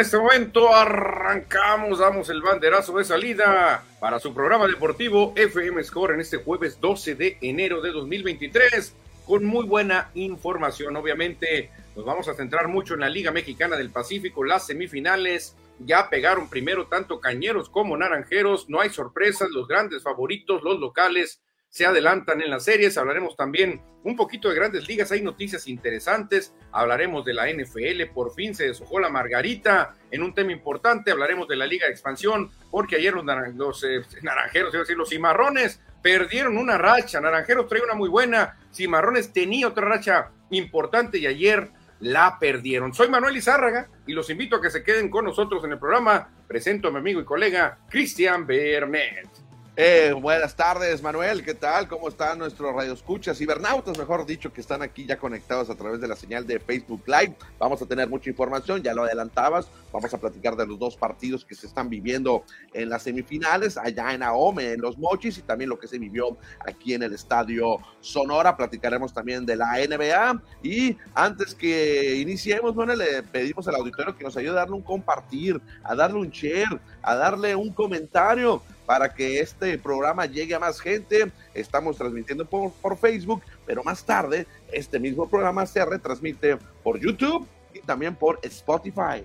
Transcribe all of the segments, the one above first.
En este momento arrancamos, damos el banderazo de salida para su programa deportivo FM Score en este jueves 12 de enero de 2023 con muy buena información. Obviamente nos vamos a centrar mucho en la Liga Mexicana del Pacífico, las semifinales. Ya pegaron primero tanto cañeros como naranjeros, no hay sorpresas, los grandes favoritos, los locales se adelantan en las series. Hablaremos también un poquito de grandes ligas. Hay noticias interesantes. Hablaremos de la NFL. Por fin se deshojó la margarita en un tema importante. Hablaremos de la Liga de Expansión, porque ayer los, eh, naranjeros, decir, los cimarrones, perdieron una racha. Naranjeros trae una muy buena. Cimarrones tenía otra racha importante y ayer la perdieron. Soy Manuel Izárraga y los invito a que se queden con nosotros en el programa. Presento a mi amigo y colega Cristian Bernet. Eh, buenas tardes, Manuel. ¿Qué tal? ¿Cómo están nuestros radioescuchas? Cibernautas, mejor dicho, que están aquí ya conectados a través de la señal de Facebook Live. Vamos a tener mucha información, ya lo adelantabas. Vamos a platicar de los dos partidos que se están viviendo en las semifinales, allá en Ahome, en Los Mochis, y también lo que se vivió aquí en el Estadio Sonora. Platicaremos también de la NBA. Y antes que iniciemos, Manuel, le pedimos al auditorio que nos ayude a darle un compartir, a darle un share, a darle un comentario para que este programa llegue a más gente. Estamos transmitiendo por, Facebook, pero más tarde este mismo programa se retransmite por YouTube y también por Spotify.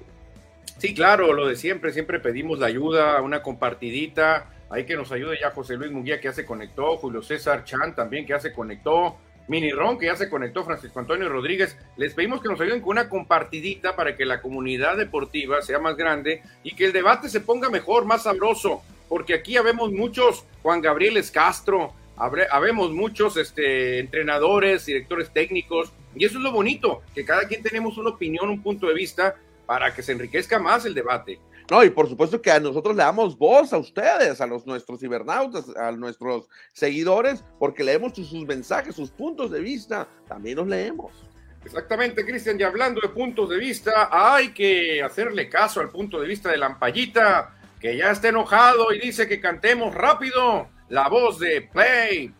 Sí, claro, lo de siempre, siempre pedimos la ayuda, una compartidita. Hay que nos ayude ya José Luis Munguía que ya se conectó, Julio César Chan también que ya se conectó, Mini Ron que ya se conectó, Francisco Antonio Rodríguez. Les pedimos que nos ayuden con una compartidita para que la comunidad deportiva sea más grande y que el debate se ponga mejor, más sabroso porque aquí habemos muchos Juan Gabriel Castro, habemos muchos este, entrenadores, directores técnicos, y eso es lo bonito, que cada quien tenemos una opinión, un punto de vista, para que se enriquezca más el debate. No, y por supuesto que a nosotros le damos voz a ustedes, a los nuestros cibernautas, a nuestros seguidores, porque leemos sus, sus mensajes, sus puntos de vista, también los leemos. Exactamente, Cristian, y hablando de puntos de vista, hay que hacerle caso al punto de vista de Lampallita que ya está enojado y dice que cantemos rápido la voz de Play.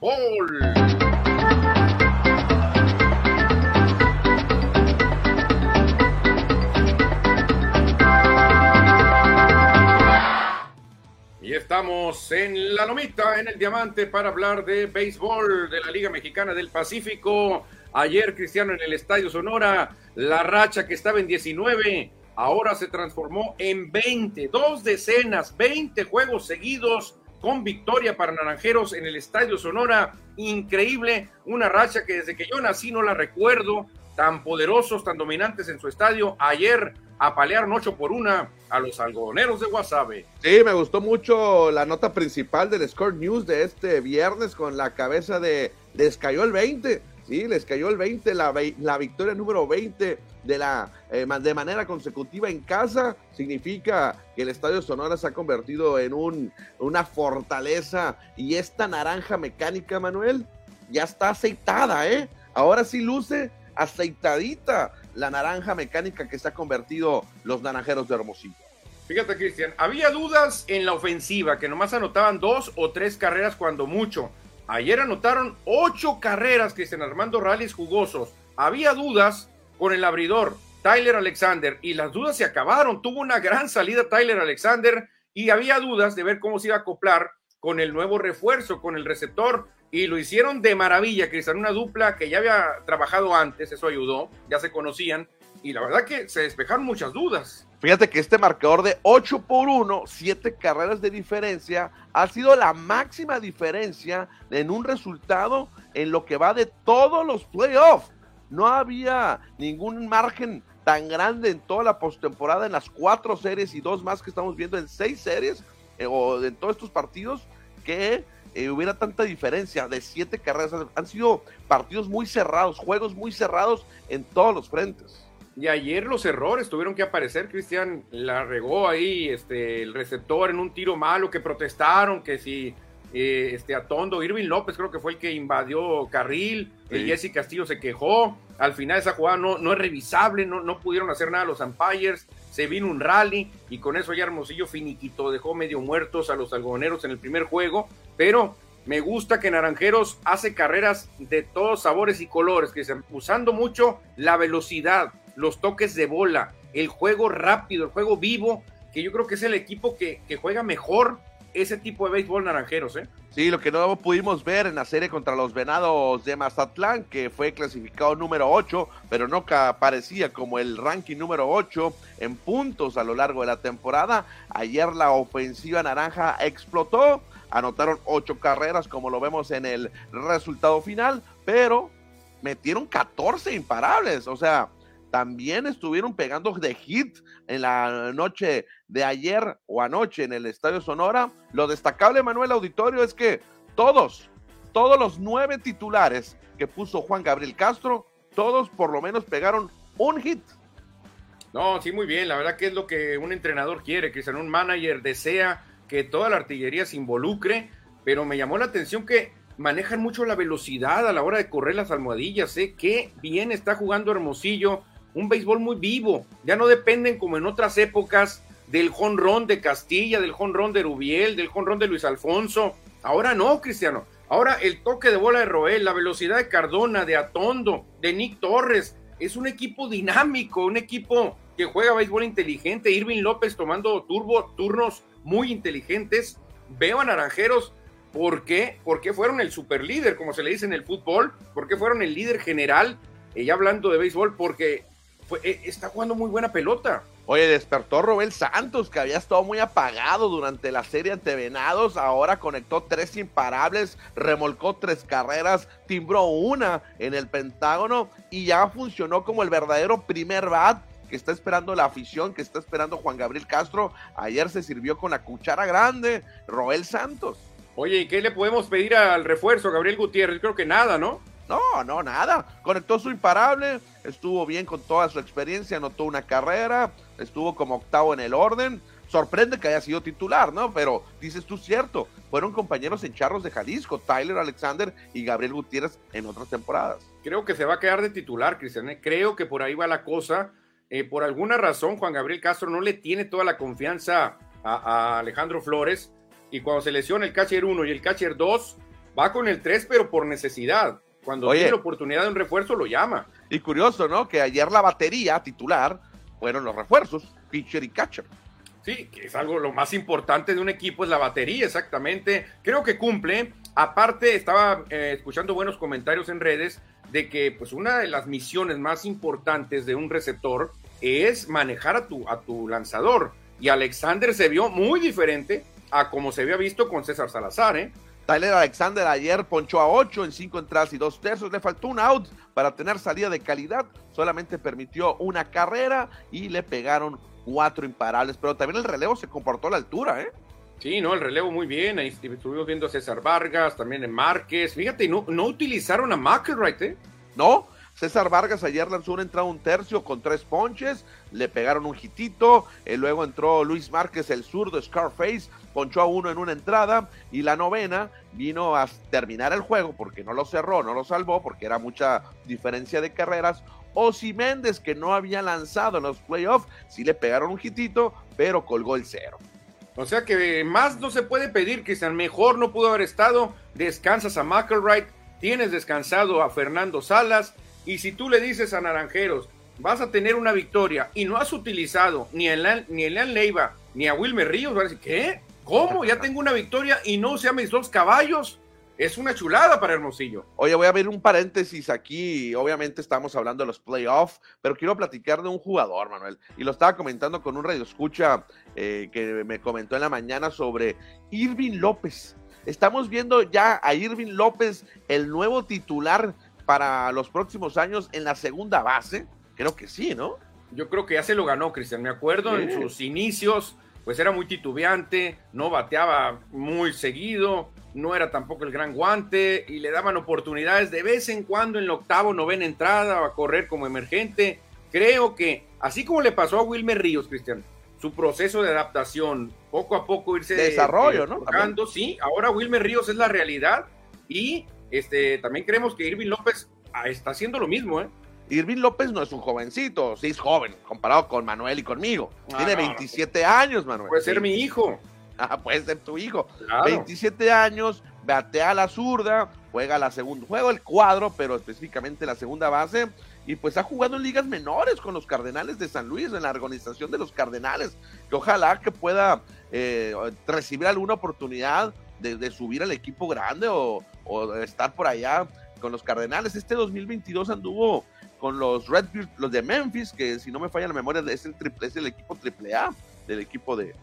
Y estamos en la lomita, en el diamante, para hablar de béisbol de la Liga Mexicana del Pacífico. Ayer, Cristiano, en el Estadio Sonora, la racha que estaba en 19 ahora se transformó en 20, dos decenas, 20 juegos seguidos con victoria para Naranjeros en el Estadio Sonora. Increíble, una racha que desde que yo nací no la recuerdo, tan poderosos, tan dominantes en su estadio. Ayer apalearon 8 por 1 a los algodoneros de Guasave. Sí, me gustó mucho la nota principal del Score News de este viernes con la cabeza de les cayó el 20. Sí, les cayó el 20, la, la victoria número 20 de, la, eh, de manera consecutiva en casa, significa que el Estadio Sonora se ha convertido en un, una fortaleza y esta naranja mecánica, Manuel, ya está aceitada, ¿eh? Ahora sí luce aceitadita la naranja mecánica que se ha convertido los naranjeros de Hermosillo. Fíjate, Cristian, había dudas en la ofensiva, que nomás anotaban dos o tres carreras cuando mucho. Ayer anotaron ocho carreras, Cristian Armando Rallies jugosos. Había dudas con el abridor Tyler Alexander y las dudas se acabaron. Tuvo una gran salida Tyler Alexander y había dudas de ver cómo se iba a acoplar con el nuevo refuerzo, con el receptor y lo hicieron de maravilla, Cristian, una dupla que ya había trabajado antes, eso ayudó, ya se conocían y la verdad que se despejaron muchas dudas. Fíjate que este marcador de 8 por 1, 7 carreras de diferencia, ha sido la máxima diferencia en un resultado en lo que va de todos los playoffs. No había ningún margen tan grande en toda la postemporada, en las cuatro series y dos más que estamos viendo en seis series eh, o en todos estos partidos, que eh, hubiera tanta diferencia de siete carreras. Han sido partidos muy cerrados, juegos muy cerrados en todos los frentes. Y ayer los errores tuvieron que aparecer, Cristian la regó ahí este, el receptor en un tiro malo, que protestaron, que si eh, este Atondo, Irving López creo que fue el que invadió carril, el Jesse Castillo se quejó, al final esa jugada no, no es revisable, no, no pudieron hacer nada los umpires, se vino un rally y con eso ya Hermosillo finiquito, dejó medio muertos a los algodoneros en el primer juego, pero me gusta que Naranjeros hace carreras de todos sabores y colores, que usando mucho la velocidad, los toques de bola, el juego rápido, el juego vivo, que yo creo que es el equipo que, juega mejor ese tipo de béisbol naranjeros, ¿eh? Sí, lo que no pudimos ver en la serie contra los Venados de Mazatlán, que fue clasificado número 8, pero no aparecía como el ranking número 8 en puntos a lo largo de la temporada. Ayer la ofensiva naranja explotó, anotaron 8 carreras como lo vemos en el resultado final, pero metieron 14 imparables, o sea, también estuvieron pegando de hit en la noche de ayer o anoche en el Estadio Sonora. Lo destacable, Manuel Auditorio, es que todos, todos los nueve titulares que puso Juan Gabriel Castro, todos por lo menos pegaron un hit. No, sí, muy bien. La verdad que es lo que un entrenador quiere, que sea un manager desea que toda la artillería se involucre, pero me llamó la atención que manejan mucho la velocidad a la hora de correr las almohadillas. ¿eh? Qué bien está jugando Hermosillo un béisbol muy vivo. Ya no dependen como en otras épocas del jonrón de Castilla, del jonrón de Rubiel, del jonrón de Luis Alfonso. Ahora no, Cristiano. Ahora el toque de bola de Roel, la velocidad de Cardona, de Atondo, de Nick Torres. Es un equipo dinámico, un equipo que juega béisbol inteligente. Irving López tomando turbo, turnos muy inteligentes. Veo a Naranjeros. ¿Por qué? Porque fueron el superlíder, como se le dice en el fútbol. Porque fueron el líder general. Eh, ya hablando de béisbol, porque eh, está jugando muy buena pelota. Oye, despertó Robel Santos, que había estado muy apagado durante la serie ante Venados. Ahora conectó tres imparables, remolcó tres carreras, timbró una en el Pentágono y ya funcionó como el verdadero primer bat que está esperando la afición, que está esperando Juan Gabriel Castro. Ayer se sirvió con la cuchara grande, Robel Santos. Oye, ¿y qué le podemos pedir al refuerzo, Gabriel Gutiérrez? Creo que nada, ¿no? No, no, nada. Conectó su imparable, estuvo bien con toda su experiencia, anotó una carrera, estuvo como octavo en el orden. Sorprende que haya sido titular, ¿no? Pero dices tú cierto, fueron compañeros en Charros de Jalisco, Tyler Alexander y Gabriel Gutiérrez en otras temporadas. Creo que se va a quedar de titular, Cristian. ¿eh? Creo que por ahí va la cosa. Eh, por alguna razón, Juan Gabriel Castro no le tiene toda la confianza a, Alejandro Flores. Y cuando se lesiona el catcher 1 y el catcher 2, va con el 3, pero por necesidad. Cuando tiene la oportunidad de un refuerzo, lo llama. Y curioso, ¿no? Que ayer la batería titular fueron los refuerzos, pitcher y catcher. Sí, que es algo lo más importante de un equipo, es la batería, exactamente. Creo que cumple. Aparte, estaba eh, escuchando buenos comentarios en redes de que pues una de las misiones más importantes de un receptor es manejar a tu, a tu lanzador. Y Alexander se vio muy diferente a como se había visto con César Salazar, ¿eh? Tyler Alexander ayer ponchó a 8 en 5 entradas y 2 tercios. Le faltó un out para tener salida de calidad. Solamente permitió una carrera y le pegaron cuatro imparables. Pero también el relevo se comportó a la altura, ¿eh? Sí, no, el relevo muy bien. Ahí estuvimos viendo a César Vargas, también en Márquez. Fíjate, no, no utilizaron a McElwright, ¿eh? No, César Vargas ayer lanzó una entrada un tercio con tres ponches, le pegaron un hitito, eh, luego entró Luis Márquez, el zurdo Scarface, ponchó a uno en una entrada y la novena vino a terminar el juego porque no lo cerró, no lo salvó porque era mucha diferencia de carreras. Osi Méndez, que no había lanzado en los playoffs, sí le pegaron un hitito, pero colgó el cero. O sea que más no se puede pedir, Cristian. Mejor no pudo haber estado. Descansas a McElwright, tienes descansado a Fernando Salas, y si tú le dices a Naranjeros, vas a tener una victoria y no has utilizado ni a, Leán Leiva ni a Wilmer Ríos, ¿qué? ¿Cómo? Ya tengo una victoria y no usé a mis dos caballos. Es una chulada para Hermosillo. Oye, voy a abrir un paréntesis aquí. Obviamente estamos hablando de los playoffs, pero quiero platicar de un jugador, Manuel. Y lo estaba comentando con un radio escucha eh, que me comentó en la mañana sobre Irving López. Estamos viendo ya a Irving López, el nuevo titular para los próximos años en la segunda base? Creo que sí, ¿no? Yo creo que ya se lo ganó, Cristian. Me acuerdo en sus inicios, pues era muy titubeante, no bateaba muy seguido, no era tampoco el gran guante y le daban oportunidades de vez en cuando en el octavo, novena entrada a correr como emergente. Creo que, así como le pasó a Wilmer Ríos, Cristian, su proceso de adaptación, poco a poco irse desarrollo, ¿no? sí, ahora Wilmer Ríos es la realidad y este, también creemos que Irving López ah, está haciendo lo mismo, ¿eh? Irving López no es un jovencito, sí es joven, comparado con Manuel y conmigo. Tiene 27 años, Manuel. Puede ser mi hijo. Ah, puede ser tu hijo. 27 años, batea a la zurda, juega la segunda, juega el cuadro, pero específicamente la segunda base. y pues ha jugado en ligas menores con los Cardenales de San Luis, en la organización de los Cardenales, que ojalá que pueda eh, recibir alguna oportunidad de, subir al equipo grande o, estar por allá con los Cardenales. Este 2022 anduvo con los Red los de Memphis, que si no me falla la memoria es el, triple, es el equipo AAA del equipo de,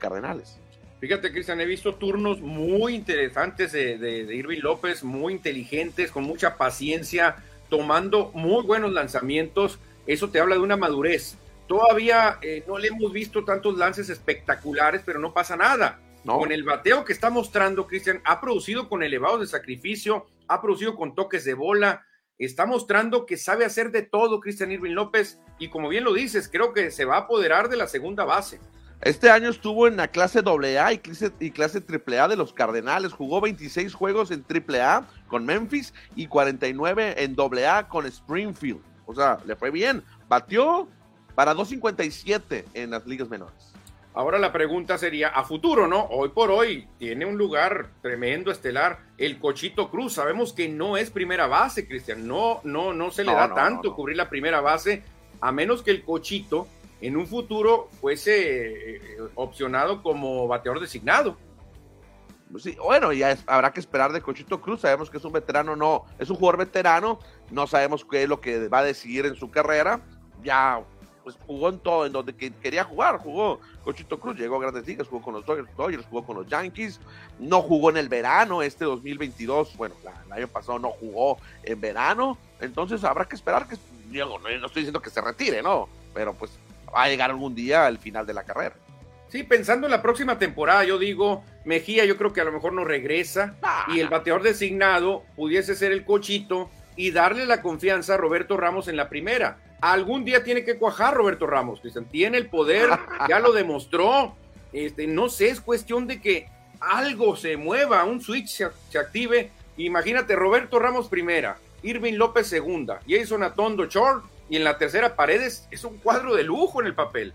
Cardenales. Fíjate, Cristian, he visto turnos muy interesantes de, de, Irving López, muy inteligentes, con mucha paciencia, tomando muy buenos lanzamientos. Eso te habla de una madurez. Todavía eh, no le hemos visto tantos lances espectaculares, pero no pasa nada. Con el bateo que está mostrando, Cristian, ha producido con elevados de sacrificio, ha producido con toques de bola, está mostrando que sabe hacer de todo Cristian Irving López y como bien lo dices, creo que se va a apoderar de la segunda base. Este año estuvo en la clase AA y clase, y clase AAA de los Cardenales. Jugó 26 juegos en AAA con Memphis y 49 en AA con Springfield. O sea, le fue bien. Batió para 2.57 en las ligas menores. Ahora la pregunta sería, a futuro, ¿no? Hoy por hoy tiene un lugar tremendo, estelar, el Cochito Cruz. Sabemos que no es primera base, Cristian. No, no, no se le da tanto cubrir la primera base, a menos que el Cochito en un futuro fuese eh, opcionado como bateador designado. Sí, bueno, ya habrá que esperar de Cochito Cruz. Sabemos que es un veterano, no, es un jugador veterano. No sabemos qué es lo que va a decidir en su carrera. Ya pues jugó en todo, en donde quería jugar, jugó Cochito Cruz, llegó a grandes ligas, jugó con los Dodgers, jugó con los Yankees, no jugó en el verano, este 2022, bueno, el año pasado no jugó en verano, entonces habrá que esperar que, no, no estoy diciendo que se retire, ¿no? Pero pues va a llegar algún día al final de la carrera. Sí, pensando en la próxima temporada, yo digo, Mejía yo creo que a lo mejor no regresa y el bateador designado pudiese ser el cochito y darle la confianza a Roberto Ramos en la primera. Algún día tiene que cuajar Roberto Ramos, Cristian. Tiene el poder, ya lo demostró. Este, no sé, es cuestión de que algo se mueva, un switch se, se active. Imagínate, Roberto Ramos primera, Irving López segunda, Jason Atondo short y en la tercera Paredes es un cuadro de lujo en el papel.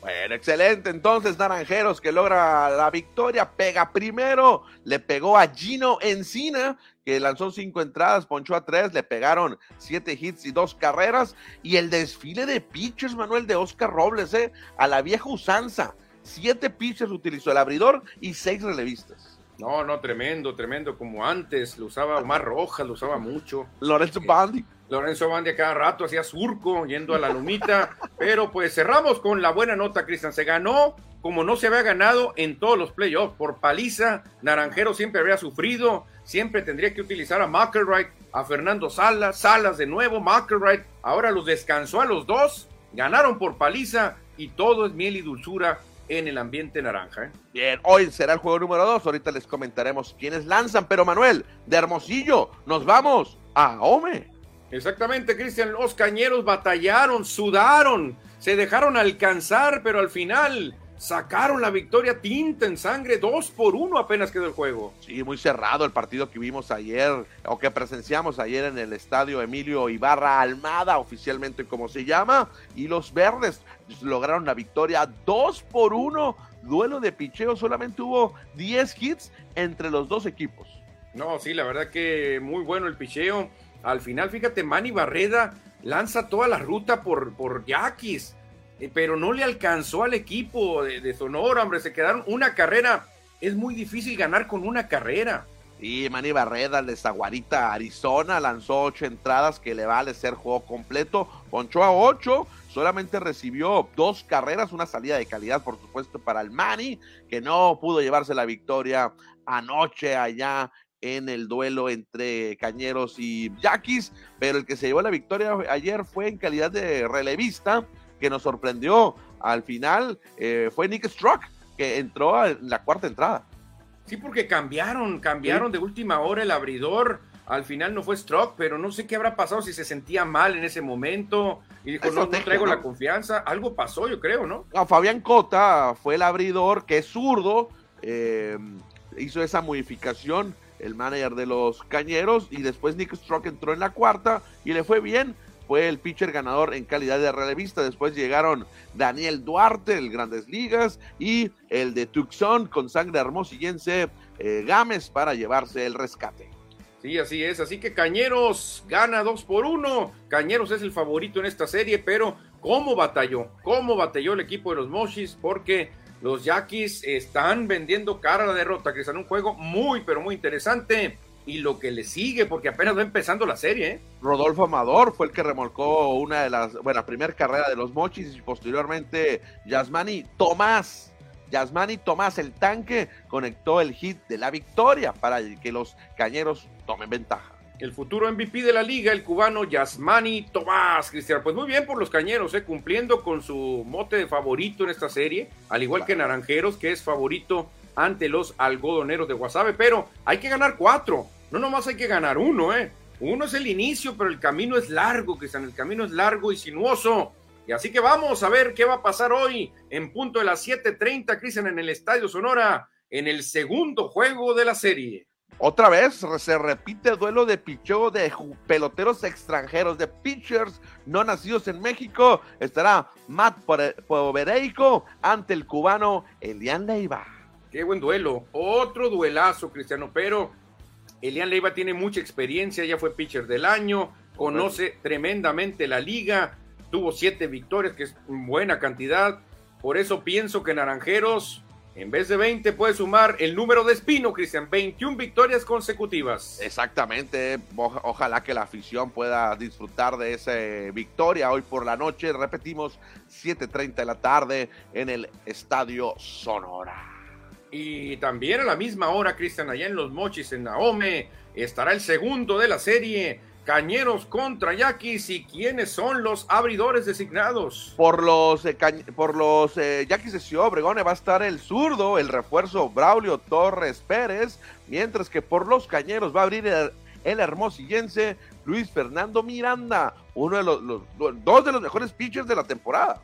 Bueno, excelente. Entonces, Naranjeros que logra la victoria, pega primero, le pegó a Gino Encina, que lanzó cinco entradas, ponchó a tres, le pegaron siete hits y dos carreras. Y el desfile de pitchers, Manuel, de Oscar Robles, ¿eh? a la vieja usanza. Siete pitchers utilizó el abridor y seis relevistas. No, no, tremendo, tremendo, como antes, lo usaba Omar Rojas, lo usaba mucho. Lorenzo Bandi. Lorenzo Bandi a cada rato hacía surco yendo a la lumita, pero pues cerramos con la buena nota, Cristian. Se ganó como no se había ganado en todos los playoffs, por paliza. Naranjero siempre había sufrido, siempre tendría que utilizar a McElroy, a Fernando Salas, Salas de nuevo, McElroy. Ahora los descansó a los dos, ganaron por paliza y todo es miel y dulzura en el ambiente naranja. ¿eh? Bien, hoy será el juego número dos. Ahorita les comentaremos quiénes lanzan. Pero Manuel, de Hermosillo, nos vamos a Ome. Exactamente, Cristian. Los cañeros batallaron, sudaron, se dejaron alcanzar, pero al final sacaron la victoria tinta en sangre, dos por uno apenas quedó el juego. Sí, muy cerrado el partido que vimos ayer, o que presenciamos ayer en el estadio Emilio Ibarra Almada, oficialmente como se llama, y los verdes lograron la victoria dos por uno. Duelo de picheo, solamente hubo 10 hits entre los dos equipos. No, sí, la verdad que muy bueno el picheo. Al final, fíjate, Manny Barreda lanza toda la ruta por, por Yaquis pero no le alcanzó al equipo de, Sonora, hombre, se quedaron una carrera. Es muy difícil ganar con una carrera. Y Manny Barreda de Zaguarita, Arizona, lanzó ocho entradas que le vale ser juego completo. Ponchó a ocho, solamente recibió dos carreras, una salida de calidad, por supuesto, para el Manny, que no pudo llevarse la victoria anoche allá en el duelo entre Cañeros y Yaquis, pero el que se llevó la victoria ayer fue en calidad de relevista que nos sorprendió al final eh, fue Nick Struck, que entró en la cuarta entrada. Sí, porque cambiaron, cambiaron de última hora el abridor. Al final no fue Struck, pero no sé qué habrá pasado, si se sentía mal en ese momento y dijo, no, traigo la confianza. Algo pasó, yo creo, ¿no? Fabián Cota fue el abridor, que es zurdo, eh, hizo esa modificación, el manager de los Cañeros, y después Nick Struck entró en la cuarta y le fue bien fue el pitcher ganador en calidad de relevista. Después llegaron Daniel Duarte, el Grandes Ligas, y el de Tucson con sangre hermosillense, eh, Gámez, para llevarse el rescate. Sí, así es. Así que Cañeros gana 2 por 1. Cañeros es el favorito en esta serie, pero ¿cómo batalló? ¿Cómo batalló el equipo de los Moshis? Porque los Yaquis están vendiendo cara a la derrota, que es un juego muy, pero muy interesante. Y lo que le sigue, porque apenas va empezando la serie. ¿eh? Rodolfo Amador fue el que remolcó una de las, bueno, primera carrera de los Mochis y posteriormente Yasmani Tomás Yasmani Tomás, el tanque, conectó el hit de la victoria para que los cañeros tomen ventaja. El futuro MVP de la liga, el cubano Yasmani Tomás, Cristian. Pues muy bien por los cañeros, eh, cumpliendo con su mote de favorito en esta serie, al igual que Naranjeros, que es favorito ante los algodoneros de Guasave, pero hay que ganar cuatro, no nomás hay que ganar uno, ¿eh? Uno es el inicio, pero el camino es largo, Cristian, el camino es largo y sinuoso. Y así que vamos a ver qué va a pasar hoy en punto de las 7:30, Cristian, en el Estadio Sonora, en el segundo juego de la serie. Otra vez se repite el duelo de pichó de peloteros extranjeros, de pitchers no nacidos en México. Estará Matt Povereico ante el cubano Elian Leiva. Qué buen duelo. Otro duelazo, Cristiano, pero Elian Leiva tiene mucha experiencia, ya fue pitcher del año, conoce tremendamente la liga tuvo siete victorias, que es buena cantidad. Por eso pienso que Naranjeros, en vez de 20, puede sumar el número de Espino, Cristian, 21 victorias consecutivas. Exactamente, ojalá que la afición pueda disfrutar de esa victoria hoy por la noche. Repetimos, 7.30 de la tarde en el Estadio Sonora. Y también a la misma hora, Cristian, allá en Los Mochis, en Naome, estará el segundo de la serie Cañeros contra Yaquis y quiénes son los abridores designados. Por los, eh, por los eh, Yaquis de Ciudad Obregón va a estar el zurdo, el refuerzo Braulio Torres Pérez, mientras que por los Cañeros va a abrir el, hermosillense Luis Fernando Miranda, uno de los, dos de los mejores pitchers de la temporada.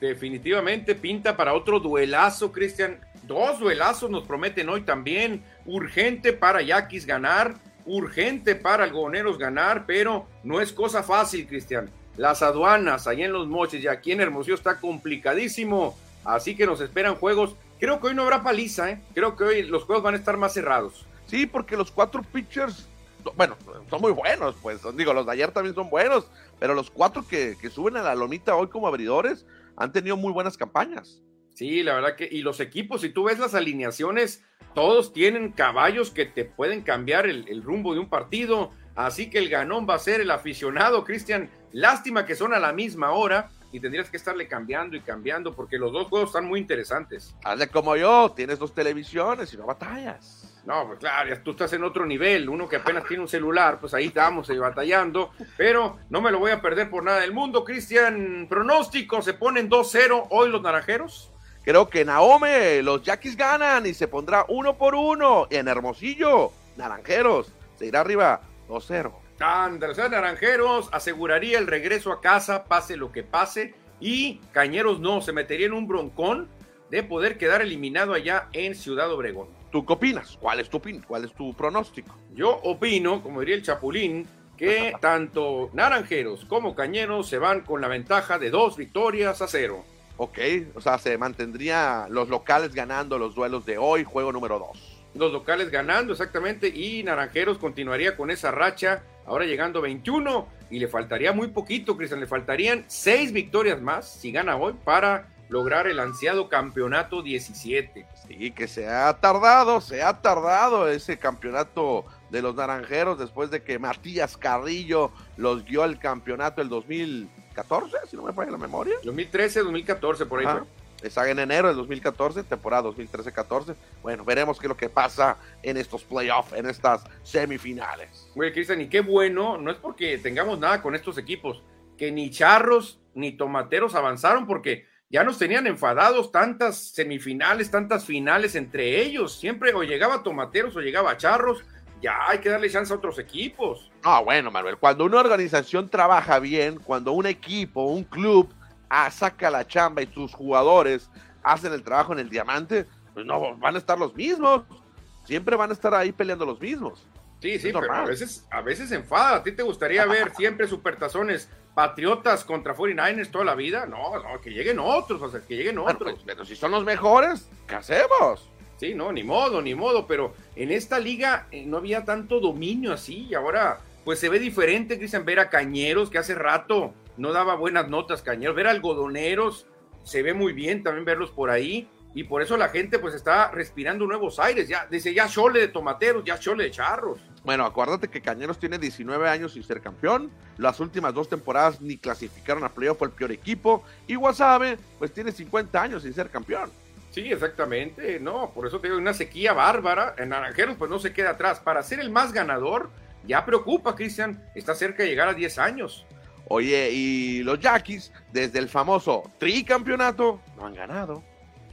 Definitivamente pinta para otro duelazo, Cristian. Dos duelazos nos prometen hoy también. Urgente para Yaquis ganar urgente para algodoneros ganar, pero no es cosa fácil, Cristian. Las aduanas allá en los moches y aquí en Hermosillo está complicadísimo, así que nos esperan juegos. Creo que hoy no habrá paliza, ¿eh? creo que hoy los juegos van a estar más cerrados. Sí, porque los cuatro pitchers, bueno, son muy buenos, pues digo, los de ayer también son buenos, pero los cuatro que, que suben a la lomita hoy como abridores han tenido muy buenas campañas. Sí, la verdad que, y los equipos, si tú ves las alineaciones, todos tienen caballos que te pueden cambiar el, rumbo de un partido. Así que el ganón va a ser el aficionado, Cristian. Lástima que son a la misma hora y tendrías que estarle cambiando y cambiando porque los dos juegos están muy interesantes. Hazle como yo, tienes dos televisiones y no batallas. No, pues claro, ya tú estás en otro nivel. Uno que apenas tiene un celular, pues ahí estamos batallando. Pero no me lo voy a perder por nada del mundo. Cristian, pronóstico, se ponen 2-0 hoy los naranjeros. Creo que Naome, los Yaquis ganan y se pondrá uno por uno. En Hermosillo, Naranjeros, se irá arriba 2-0. Andrés Naranjeros aseguraría el regreso a casa, pase lo que pase. Y Cañeros no, se metería en un broncón de poder quedar eliminado allá en Ciudad Obregón. ¿Tú qué opinas? ¿Cuál es tu, ¿Cuál es tu pronóstico? Yo opino, como diría el Chapulín, que tanto Naranjeros como Cañeros se van con la ventaja de dos victorias a cero. Ok, o sea, se mantendría los locales ganando los duelos de hoy, juego número 2. Los locales ganando, exactamente, y Naranjeros continuaría con esa racha, ahora llegando 21, y le faltaría muy poquito, Cristian, le faltarían seis victorias más, si gana hoy, para lograr el ansiado campeonato 17. Sí, que se ha tardado, se ha tardado ese campeonato de los Naranjeros después de que Matías Carrillo los guió al campeonato el 2000 14, si no me falla la memoria. 2013, 2014, por ahí Está en enero del 2014, temporada 2013-14. Bueno, veremos qué es lo que pasa en estos playoffs, en estas semifinales. Güey, Cristian, y qué bueno, no es porque tengamos nada con estos equipos, que ni charros ni tomateros avanzaron porque ya nos tenían enfadados tantas semifinales, tantas finales entre ellos. Siempre o llegaba tomateros o llegaba charros ya hay que darle chance a otros equipos. Ah, bueno, Manuel, cuando una organización trabaja bien, cuando un equipo, un club ah, saca la chamba y sus jugadores hacen el trabajo en el diamante, pues no van a estar los mismos. Siempre van a estar ahí peleando los mismos. Sí, sí, pero a veces, a veces enfada. ¿A ti te gustaría ver siempre supertazones patriotas contra 49ers toda la vida? No, no, que lleguen otros, o sea, que lleguen otros. Pues, pero si son los mejores, ¿qué hacemos? Sí, no, ni modo, ni modo, pero en esta liga eh, no había tanto dominio así y ahora pues se ve diferente, Cristian, ver a Cañeros que hace rato no daba buenas notas Cañeros, ver a algodoneros, se ve muy bien también verlos por ahí y por eso la gente pues está respirando nuevos aires, ya dice ya chole de tomateros, ya chole de charros. Bueno, acuérdate que Cañeros tiene 19 años sin ser campeón. Las últimas dos temporadas ni clasificaron a playoff, fue el peor equipo. Y Guasave, pues tiene 50 años sin ser campeón. Sí, exactamente. No, por eso tengo una sequía bárbara. En Naranjeros, pues no se queda atrás. Para ser el más ganador, ya preocupa, Cristian. Está cerca de llegar a 10 años. Oye, y los Yaquis, desde el famoso tricampeonato, no han ganado.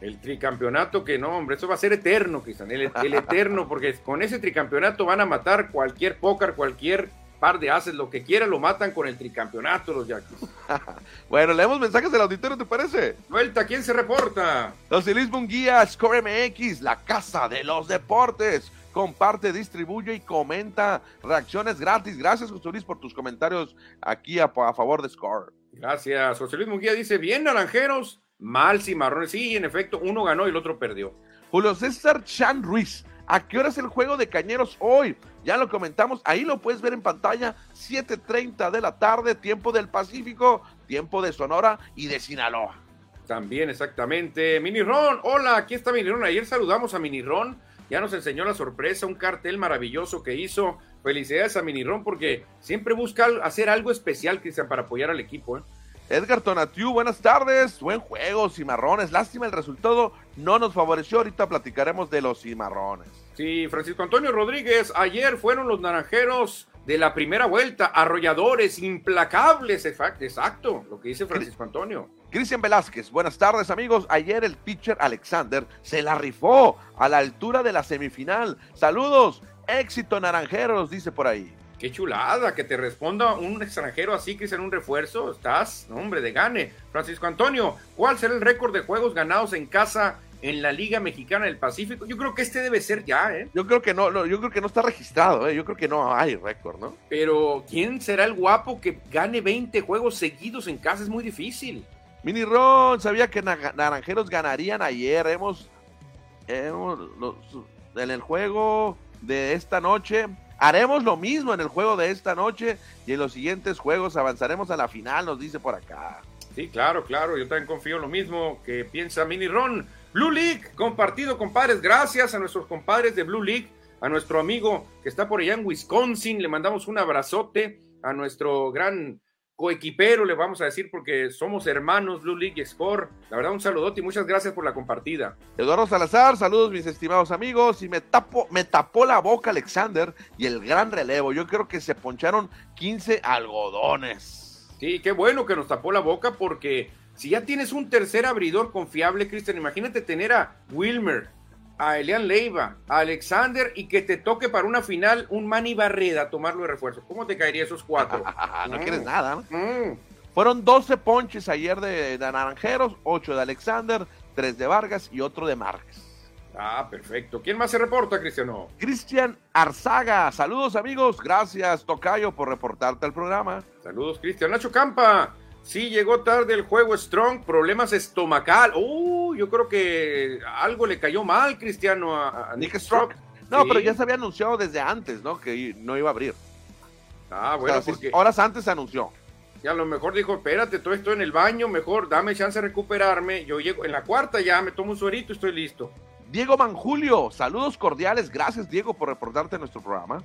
El tricampeonato que no, hombre, eso va a ser eterno, Cristian, el, eterno, porque con ese tricampeonato van a matar cualquier póker, cualquier par de haces, lo que quiera, lo matan con el tricampeonato los Yaquis. bueno, leemos mensajes del auditorio, ¿te parece? Vuelta, ¿quién se reporta? José Luis Munguía, Score MX, la casa de los deportes. Comparte, distribuye y comenta reacciones gratis. Gracias, José Luis, por tus comentarios aquí a, a favor de Score. Gracias. José Luis Munguía dice, bien, naranjeros Mal cimarrones. Sí, en efecto, uno ganó y el otro perdió. Julio César Chan Ruiz. ¿A qué hora es el juego de Cañeros hoy? Ya lo comentamos, ahí lo puedes ver en pantalla, 7.30 de la tarde, tiempo del Pacífico, tiempo de Sonora y de Sinaloa. También, exactamente. Mini Ron, hola, aquí está Mini Ron. Ayer saludamos a Mini Ron, ya nos enseñó la sorpresa, un cartel maravilloso que hizo. Felicidades a Mini Ron porque siempre busca hacer algo especial, Cristian, para apoyar al equipo. ¿eh? Edgar Tonatiu, buenas tardes. Buen juego, cimarrones. Lástima el resultado, no nos favoreció. Ahorita platicaremos de los cimarrones. Sí, Francisco Antonio Rodríguez, ayer fueron los naranjeros de la primera vuelta, arrolladores, implacables, exacto, lo que dice Francisco Antonio. Cristian Velázquez, buenas tardes amigos. Ayer el pitcher Alexander se la rifó a la altura de la semifinal. Saludos, éxito naranjeros, dice por ahí. Qué chulada, que te responda un extranjero así que en un refuerzo. Estás, hombre, de gane. Francisco Antonio, ¿cuál será el récord de juegos ganados en casa en la Liga Mexicana del Pacífico? Yo creo que este debe ser ya, ¿eh? Yo creo que no, yo creo que no está registrado, ¿eh? Yo creo que no hay récord, ¿no? Pero, ¿quién será el guapo que gane 20 juegos seguidos en casa? Es muy difícil. Mini Ron, sabía que Naranjeros ganarían ayer. Hemos, hemos en el juego de esta noche Haremos lo mismo en el juego de esta noche y en los siguientes juegos avanzaremos a la final, nos dice por acá. Sí, claro, claro, yo también confío en lo mismo que piensa Mini Ron. Blue League, compartido, compadres, gracias a nuestros compadres de Blue League, a nuestro amigo que está por allá en Wisconsin, le mandamos un abrazote, a nuestro gran coequipero, le vamos a decir, porque somos hermanos Blue League Score. La verdad, un saludote y muchas gracias por la compartida. Eduardo Salazar, saludos mis estimados amigos. Y me, tapo, me tapó la boca Alexander y el gran relevo. Yo creo que se poncharon 15 algodones. Sí, qué bueno que nos tapó la boca porque si ya tienes un tercer abridor confiable, Cristian, imagínate tener a Wilmer, a Elian Leiva, a Alexander y que te toque para una final un Manny Barreda tomarlo de refuerzo. ¿Cómo te caería esos cuatro? no quieres nada. ¿no? Mm. Fueron 12 ponches ayer de, Naranjeros, 8 de Alexander, 3 de Vargas y otro de Márquez. Ah, perfecto. ¿Quién más se reporta, Cristiano? Cristian Arzaga. Saludos, amigos. Gracias, Tocayo, por reportarte al programa. Saludos, Cristian. Nacho Campa. Sí, llegó tarde el juego Strong, problemas estomacal. Uh, yo creo que algo le cayó mal, Cristiano, a, Nick, Strong. No, pero ya se había anunciado desde antes, ¿no? Que no iba a abrir. Ah, bueno, porque... Horas antes se anunció. Y a lo mejor dijo, espérate, todo esto en el baño, mejor dame chance de recuperarme. Yo llego en la cuarta ya, me tomo un suerito y estoy listo. Diego Manjulio, saludos cordiales. Gracias, Diego, por reportarte nuestro programa.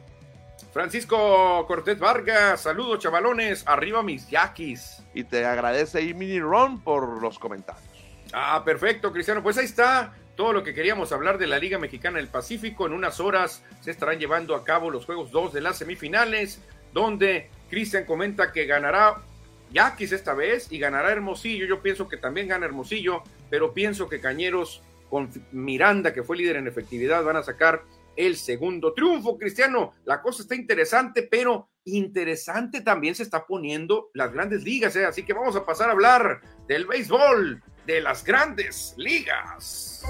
Francisco Cortés Vargas, saludos chavalones, arriba mis yaquis. Y te agradece ahí Mini Ron por los comentarios. Ah, perfecto, Cristiano. Pues ahí está todo lo que queríamos hablar de la Liga Mexicana del Pacífico. En unas horas se estarán llevando a cabo los juegos 2 de las semifinales, donde Cristian comenta que ganará Yaquis esta vez y ganará Hermosillo. Yo pienso que también gana Hermosillo, pero pienso que Cañeros con Miranda, que fue líder en efectividad, van a sacar el segundo triunfo, Cristiano. La cosa está interesante, pero interesante también se está poniendo las grandes ligas, ¿eh? así que vamos a pasar a hablar del béisbol de las grandes ligas.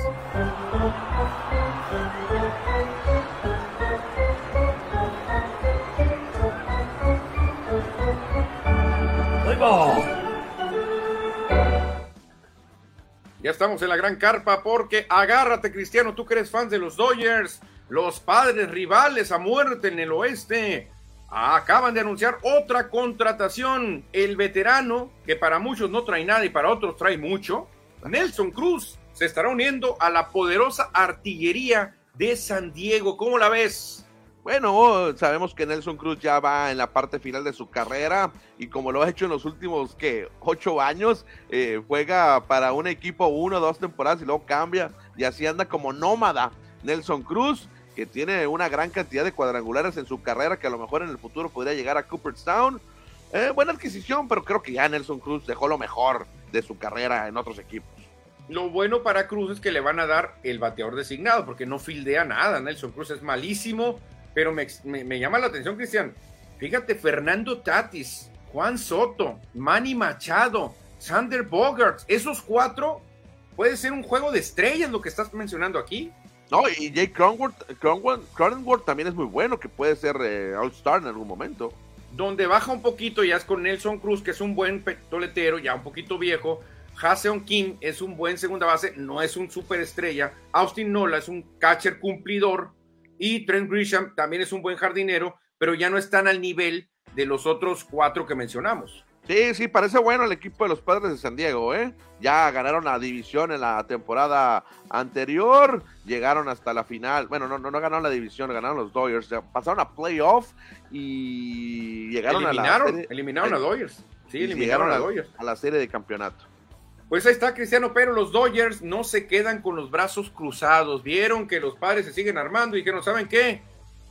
Ya estamos en la gran carpa porque agárrate, Cristiano, tú que eres fan de los Dodgers, los padres rivales a muerte en el oeste. Acaban de anunciar otra contratación. El veterano, que para muchos no trae nada y para otros trae mucho, Nelson Cruz, se estará uniendo a la poderosa artillería de San Diego. ¿Cómo la ves? Bueno, sabemos que Nelson Cruz ya va en la parte final de su carrera y como lo ha hecho en los últimos, que Ocho años, eh, juega para un equipo uno dos temporadas y luego cambia y así anda como nómada. Nelson Cruz, que tiene una gran cantidad de cuadrangulares en su carrera, que a lo mejor en el futuro podría llegar a Cooperstown. Eh, buena adquisición, pero creo que ya Nelson Cruz dejó lo mejor de su carrera en otros equipos. Lo bueno para Cruz es que le van a dar el bateador designado, porque no fildea nada. Nelson Cruz es malísimo pero me, llama la atención, Cristian. Fíjate, Fernando Tatis, Juan Soto, Manny Machado, Sander Bogarts, esos cuatro puede ser un juego de estrellas lo que estás mencionando aquí. No, y Jake Cronenworth, también es muy bueno, que puede ser eh, All-Star en algún momento. Donde baja un poquito ya es con Nelson Cruz, que es un buen toletero, ya un poquito viejo. Haseon Kim es un buen segunda base, no es un superestrella. Austin Nola es un catcher cumplidor, y Trent Grisham también es un buen jardinero, pero ya no están al nivel de los otros cuatro que mencionamos. Sí, sí, parece bueno el equipo de los Padres de San Diego, ¿eh? Ya ganaron la división en la temporada anterior, llegaron hasta la final, bueno, no, no, no ganaron la división, ganaron los Dodgers, pasaron a playoff y llegaron a la... eliminaron a Dodgers, sí, eliminaron a, a Dodgers. A la serie de campeonato. Pues ahí está Cristiano, pero los Dodgers no se quedan con los brazos cruzados. Vieron que los padres se siguen armando y que no saben qué.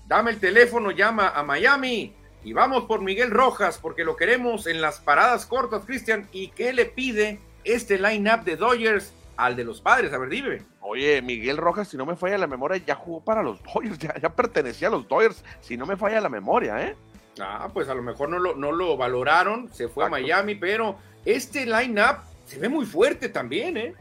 Dame el teléfono, llama a Miami y vamos por Miguel Rojas porque lo queremos en las paradas cortas, Cristian. ¿Y qué le pide este line-up de Dodgers al de los padres? A ver, dime. Oye, Miguel Rojas, si no me falla la memoria, ya jugó para los Dodgers, ya, pertenecía a los Dodgers, si no me falla la memoria, ¿eh? Ah, pues a lo mejor no lo, no lo valoraron, se fue a Miami, pero este line-up se ve muy fuerte también, ¿eh?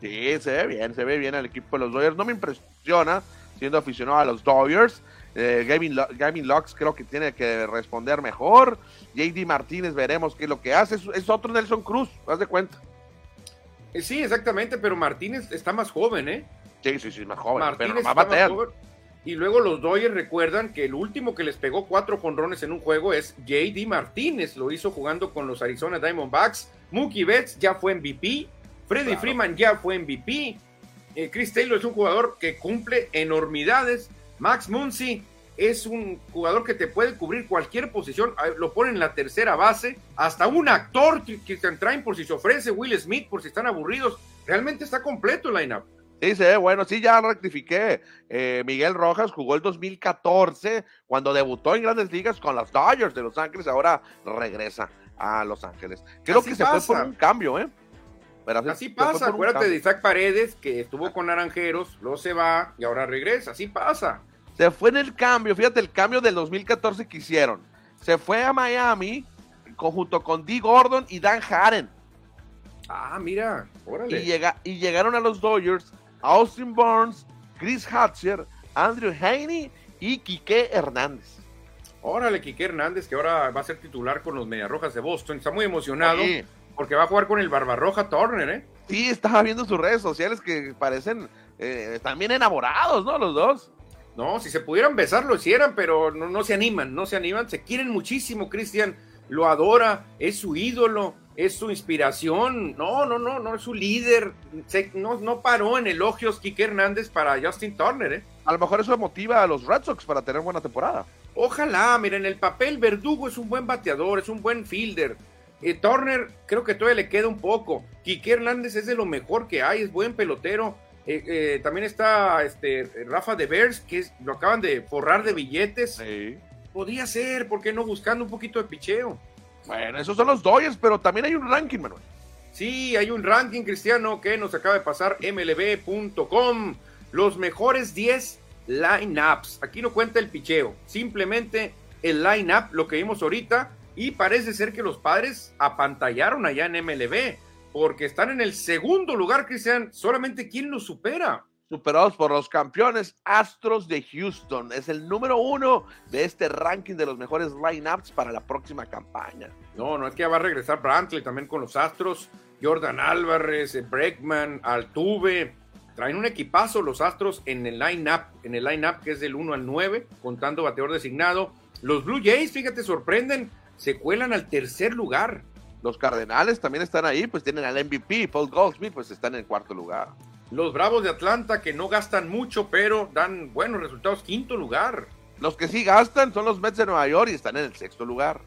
Sí, se ve bien, se ve bien el equipo de los Dodgers. No me impresiona siendo aficionado a los Dodgers. Eh, Gavin, Gavin, Lux creo que tiene que responder mejor. JD Martínez veremos qué es lo que hace. Es, otro Nelson Cruz, haz de cuenta. Eh, sí, exactamente, pero Martínez está más joven, ¿eh? Sí, sí, sí, más joven. Martínez pero más Más joven. Y luego los Dodgers recuerdan que el último que les pegó cuatro jonrones en un juego es JD Martínez. Lo hizo jugando con los Arizona Diamondbacks. Mookie Betts ya fue MVP. Freddy Freeman ya fue MVP. Eh, Chris Taylor es un jugador que cumple enormidades. Max Muncy es un jugador que te puede cubrir cualquier posición. Lo pone en la tercera base. Hasta un actor que, te traen por si se ofrece. Will Smith por si están aburridos. Realmente está completo el lineup. Sí, sí, bueno, sí, ya rectifiqué. Eh, Miguel Rojas jugó el 2014 cuando debutó en grandes ligas con los Dodgers de Los Ángeles, ahora regresa a Los Ángeles. Creo que se fue por un cambio, ¿eh? Así, pasa, acuérdate de Isaac Paredes, que estuvo con Naranjeros, luego se va y ahora regresa, así pasa. Se fue en el cambio, fíjate el cambio del 2014 que hicieron. Se fue a Miami junto con Dee Gordon y Dan Haren. Ah, mira, órale. Y, llega, y llegaron a los Dodgers Austin Barnes, Chris Hatcher, Andrew Haney y Quique Hernández. Órale, Quique Hernández, que ahora va a ser titular con los Mediarrojas de Boston. Está muy emocionado porque va a jugar con el Barbarroja Turner, ¿eh? Sí, estaba viendo sus redes sociales que parecen eh, también enamorados, ¿no? Los dos. No, si se pudieran besar lo hicieran, pero no, no se animan, no se animan. Se quieren muchísimo, Cristian. Lo adora, es su ídolo es su inspiración. No, no, no, no es su líder. no, no paró en elogios Kike Hernández para Justin Turner, ¿eh? A lo mejor eso motiva a los Red Sox para tener buena temporada. Ojalá, miren, el papel Verdugo es un buen bateador, es un buen fielder. Eh, Turner creo que todavía le queda un poco. Quique Hernández es de lo mejor que hay, es buen pelotero. Eh, eh, también está este Rafa de Beers, que lo acaban de forrar de billetes. Podría ser, ¿por qué no? Buscando un poquito de picheo. Bueno, esos son los Dodgers, pero también hay un ranking, Manuel. Sí, hay un ranking cristiano que nos acaba de pasar mlb.com. Los mejores 10 lineups. Aquí no cuenta el picheo, simplemente el lineup, lo que vimos ahorita. Y parece ser que los padres apantallaron allá en MLB, porque están en el segundo lugar, Cristian. Solamente quién los supera superados por los campeones Astros de Houston. Es el número uno de este ranking de los mejores lineups para la próxima campaña. No, no es que ya va a regresar Brantley también con los Astros. Jordan Álvarez, Breckman, Altuve. Traen un equipazo los Astros en el line-up, en el line-up que es del 1 al 9, contando bateador designado. Los Blue Jays, fíjate, sorprenden, se cuelan al tercer lugar. Los Cardenales también están ahí, pues tienen al MVP, Paul Goldsmith, pues están en el cuarto lugar. Los Bravos de Atlanta, que no gastan mucho, pero dan buenos resultados, quinto lugar. Los que sí gastan son los Mets de Nueva York y están en el sexto lugar.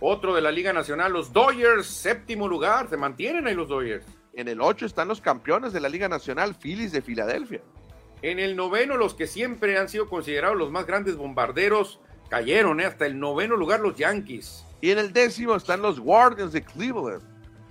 Otro de la Liga Nacional, los Dodgers, séptimo lugar, se mantienen ahí los Dodgers. En el 8 están los campeones de la Liga Nacional, Phillies de Filadelfia. En el noveno, los que siempre han sido considerados los más grandes bombarderos, cayeron ¿eh? hasta el noveno lugar los Yankees. Y en el décimo están los Guardians de Cleveland.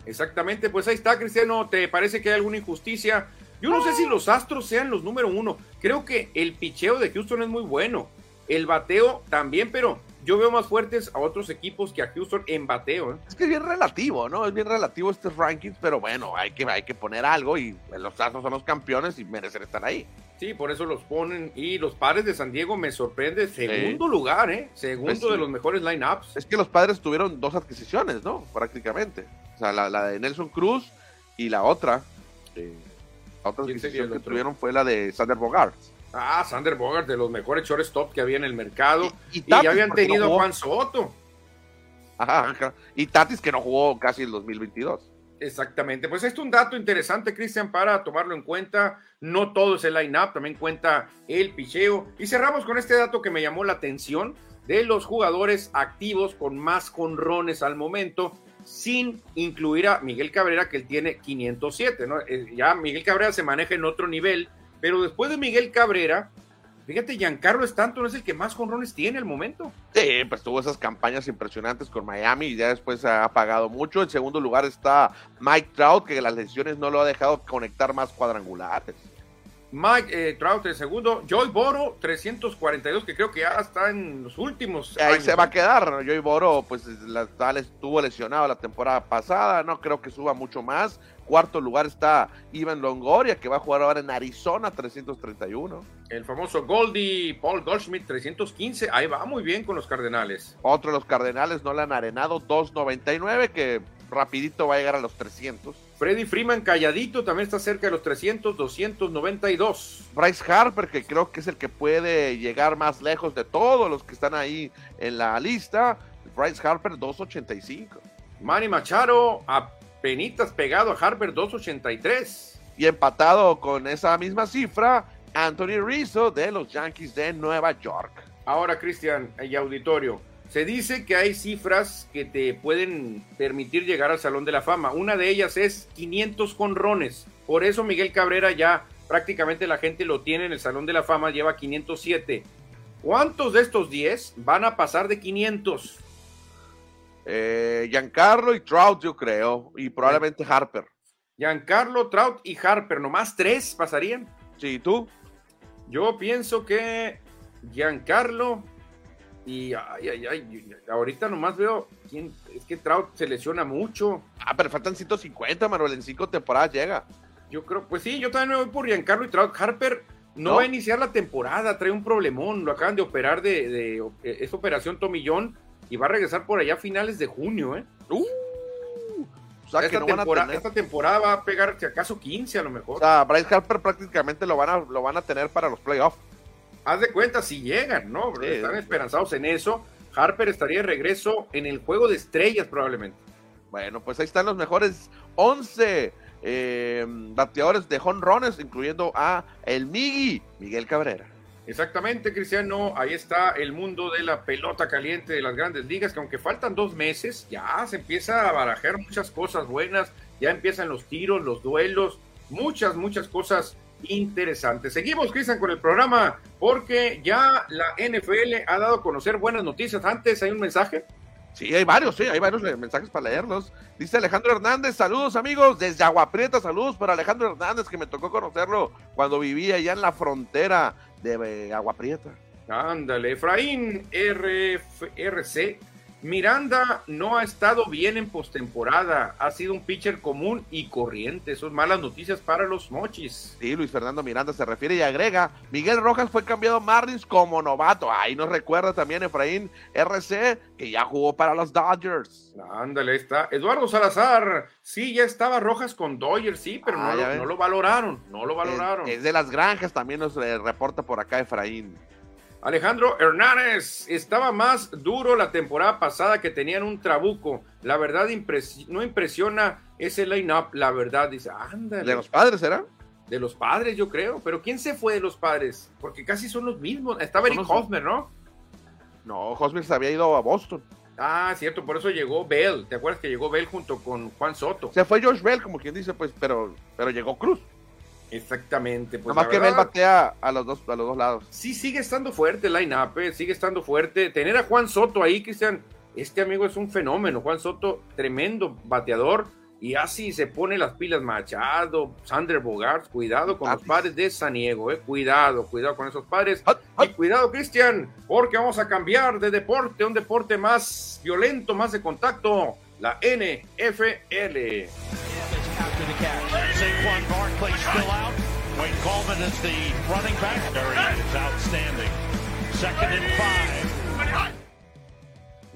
Exactamente, pues ahí está, Cristiano. ¿Te parece que hay alguna injusticia? Yo no sé si los Astros sean los número uno. Creo que el picheo de Houston es muy bueno. El bateo también, pero yo veo más fuertes a otros equipos que a Houston en bateo. ¿eh? Es que es bien relativo, ¿no? Es bien relativo este rankings, pero bueno, hay que, hay que poner algo y los Astros son los campeones y merecen estar ahí. Sí, por eso los ponen. Y los padres de San Diego me sorprende. Segundo lugar, ¿eh? Segundo Pues sí. de los mejores lineups. Es que los padres tuvieron dos adquisiciones, ¿no? Prácticamente. O sea, la, la de Nelson Cruz y la otra. la otra ¿Quién sería adquisición que tuvieron fue la de Sander Bogart. Ah, Sander Bogart, de los mejores shortstop que había en el mercado. Y- y Y, Tatis, ya habían no tenido a. Juan Soto. Ajá, ajá. Y Tatis que no jugó casi el 2022. Exactamente. Pues esto es un dato interesante, Cristian, para tomarlo en cuenta. No todo es el line-up, también cuenta el picheo. Y cerramos con este dato que me llamó la atención de los jugadores activos con más jonrones al momento, sin incluir a Miguel Cabrera, que él tiene 507. ¿no? Eh, Ya Miguel Cabrera se maneja en otro nivel, pero después de Miguel Cabrera, fíjate, Giancarlo Stanton es el que más jonrones tiene al momento. Sí, pues tuvo esas campañas impresionantes con Miami y ya después ha apagado mucho. En segundo lugar está Mike Trout, que las lesiones no lo ha dejado conectar más cuadrangulares. Mike eh, Trout el segundo, Joy Boro 342 que creo que ya está en los últimos Ahí años. se va a quedar. ¿no? Joey Boro, pues la, tal, estuvo lesionado la temporada pasada. No creo que suba mucho más. Cuarto lugar está Ivan Longoria, que va a jugar ahora en Arizona, 331. El famoso Goldie Paul Goldschmidt 315, ahí va muy bien con los Cardenales. Otro de los Cardenales no le han arenado, 299, que rapidito va a llegar a los 300. Freddy Freeman calladito también está cerca de los 300, 292. Bryce Harper, que creo que es el que puede llegar más lejos de todos los que están ahí en la lista. Bryce Harper, 285. Manny Machado apenitas pegado a Harper 283. Y empatado con esa misma cifra, Anthony Rizzo de los Yankees de Nueva York. Ahora, Cristian y auditorio, se dice que hay cifras que te pueden permitir llegar al Salón de la Fama. Una de ellas es 500 conrones. Por eso Miguel Cabrera ya prácticamente la gente lo tiene en el Salón de la Fama, lleva 507. ¿Cuántos de estos 10 van a pasar de 500? Eh, Giancarlo y Trout, yo creo, y probablemente Harper. Giancarlo, Trout y Harper, nomás tres pasarían. Sí, tú. Yo pienso que Giancarlo y ay, ay, ay, ahorita nomás veo quién es que Trout se lesiona mucho. Ah, pero faltan 150, Manuel, en cinco temporadas llega. Yo creo, pues sí, yo también me voy por Giancarlo y Trout. Harper no, ¿No? va a iniciar la temporada, trae un problemón, lo acaban de operar de, de es operación tomillón y va a regresar por allá a finales de junio, ¿eh? Uh, o sea, que esta, no van a temporada, tener. esta temporada va a pegar si acaso 15 a lo mejor. O sea, Bryce Harper prácticamente lo van a, lo van a tener para los playoffs. Haz de cuenta si llegan, ¿no? Sí, Están esperanzados en eso. Harper estaría de regreso en el juego de estrellas probablemente. Bueno, pues ahí están los mejores 11 eh, bateadores de jonrones, incluyendo a el Migui, Miguel Cabrera. Exactamente, Cristiano. Ahí está el mundo de la pelota caliente de las grandes ligas, que aunque faltan dos meses, ya se empieza a barajar muchas cosas buenas, ya empiezan los tiros, los duelos, muchas, muchas cosas interesantes. Seguimos, Cristian, con el programa, porque ya la NFL ha dado a conocer buenas noticias. Antes hay un mensaje. Sí, hay varios, sí, hay varios mensajes para leerlos. Dice Alejandro Hernández, saludos amigos, desde Agua Prieta, saludos para Alejandro Hernández, que me tocó conocerlo cuando vivía allá en la frontera de eh, Agua Prieta. Ándale, Efraín RF RC Miranda no ha estado bien en postemporada, ha sido un pitcher común y corriente, son malas noticias para los mochis. Sí, Luis Fernando Miranda se refiere y agrega, Miguel Rojas fue cambiado a Marlins como novato, ahí nos recuerda también Efraín RC, que ya jugó para los Dodgers. Ándale, está. Eduardo Salazar, sí, ya estaba Rojas con Dodgers, sí, pero ah, no, lo, valoraron, no lo valoraron. Es, de las granjas, también nos eh, reporta por acá Efraín. Alejandro Hernández estaba más duro la temporada pasada que tenían un trabuco. La verdad no impresiona ese line-up, la verdad. Dice, ándale. ¿De los padres será? De los padres, yo creo. Pero ¿quién se fue de los padres? Porque casi son los mismos. Estaba Eric Hosmer, ¿no? No, Hosmer se había ido a Boston. Ah, cierto, por eso llegó Bell. ¿Te acuerdas que llegó Bell junto con Juan Soto? Se fue George Bell, como quien dice, pues, pero, pero llegó Cruz. Exactamente. Pues Nomás que Bell batea a los, dos, a los dos lados. Sí, sigue estando fuerte el line-up, eh, sigue estando fuerte. Tener a Juan Soto ahí, Cristian, este amigo es un fenómeno. Juan Soto, tremendo bateador. Y así se pone las pilas Machado, Sander Bogart, cuidado con los padres de Saniego, eh. cuidado, cuidado con esos padres. Y cuidado, Cristian, porque vamos a cambiar de deporte, un deporte más violento, más de contacto, la NFL. Saquon Barkley still out. Wayne Coleman is the running back. Is outstanding. Second and five.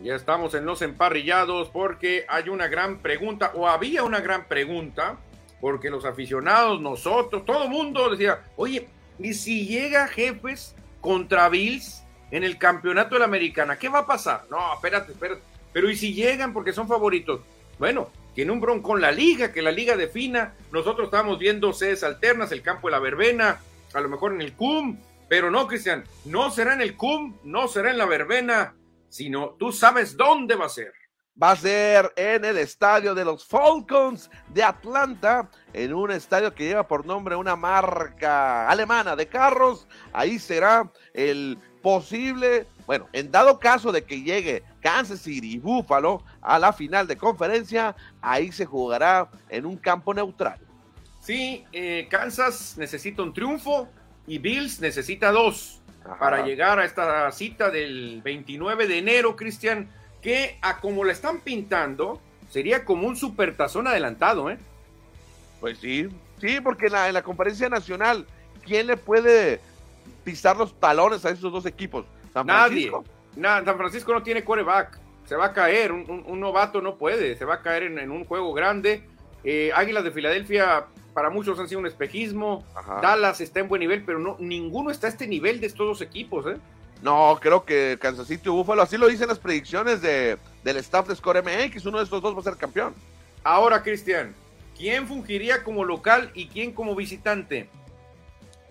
Ya estamos en los emparrillados porque hay una gran pregunta, o había una gran pregunta, porque los aficionados, nosotros, todo el mundo decía, oye, ¿y si llega Jefes contra Bills en el campeonato de la Americana? ¿Qué va a pasar? No, espérate, espérate. Pero ¿y si llegan porque son favoritos? Bueno, tiene un bron con la liga, que la liga defina. Nosotros estamos viendo sedes alternas, el campo de la verbena, a lo mejor en el CUM, pero no, Cristian, no será en el CUM, no será en la verbena, sino tú sabes dónde va a ser. Va a ser en el estadio de los Falcons de Atlanta, en un estadio que lleva por nombre una marca alemana de carros. Ahí será el posible, bueno, en dado caso de que llegue Kansas City y Buffalo a la final de conferencia, ahí se jugará en un campo neutral. Sí, eh, Kansas necesita un triunfo y Bills necesita dos para llegar a esta cita del 29 de enero, Cristian, que a como la están pintando, sería como un supertazón adelantado, ¿eh? Pues sí, sí, porque en la, en la conferencia nacional, ¿quién le puede pisar los talones a esos dos equipos. San Francisco. Nadie. San Francisco no tiene coreback. Se va a caer. Un, novato no puede. Se va a caer en, un juego grande. Eh, Águilas de Filadelfia para muchos han sido un espejismo. Dallas está en buen nivel, pero no ninguno está a este nivel de estos dos equipos. ¿eh? No, creo que Kansas City o Buffalo, así lo dicen las predicciones de, del staff de Score MX, uno de estos dos va a ser campeón. Ahora, Cristian, ¿quién fungiría como local y quién como visitante?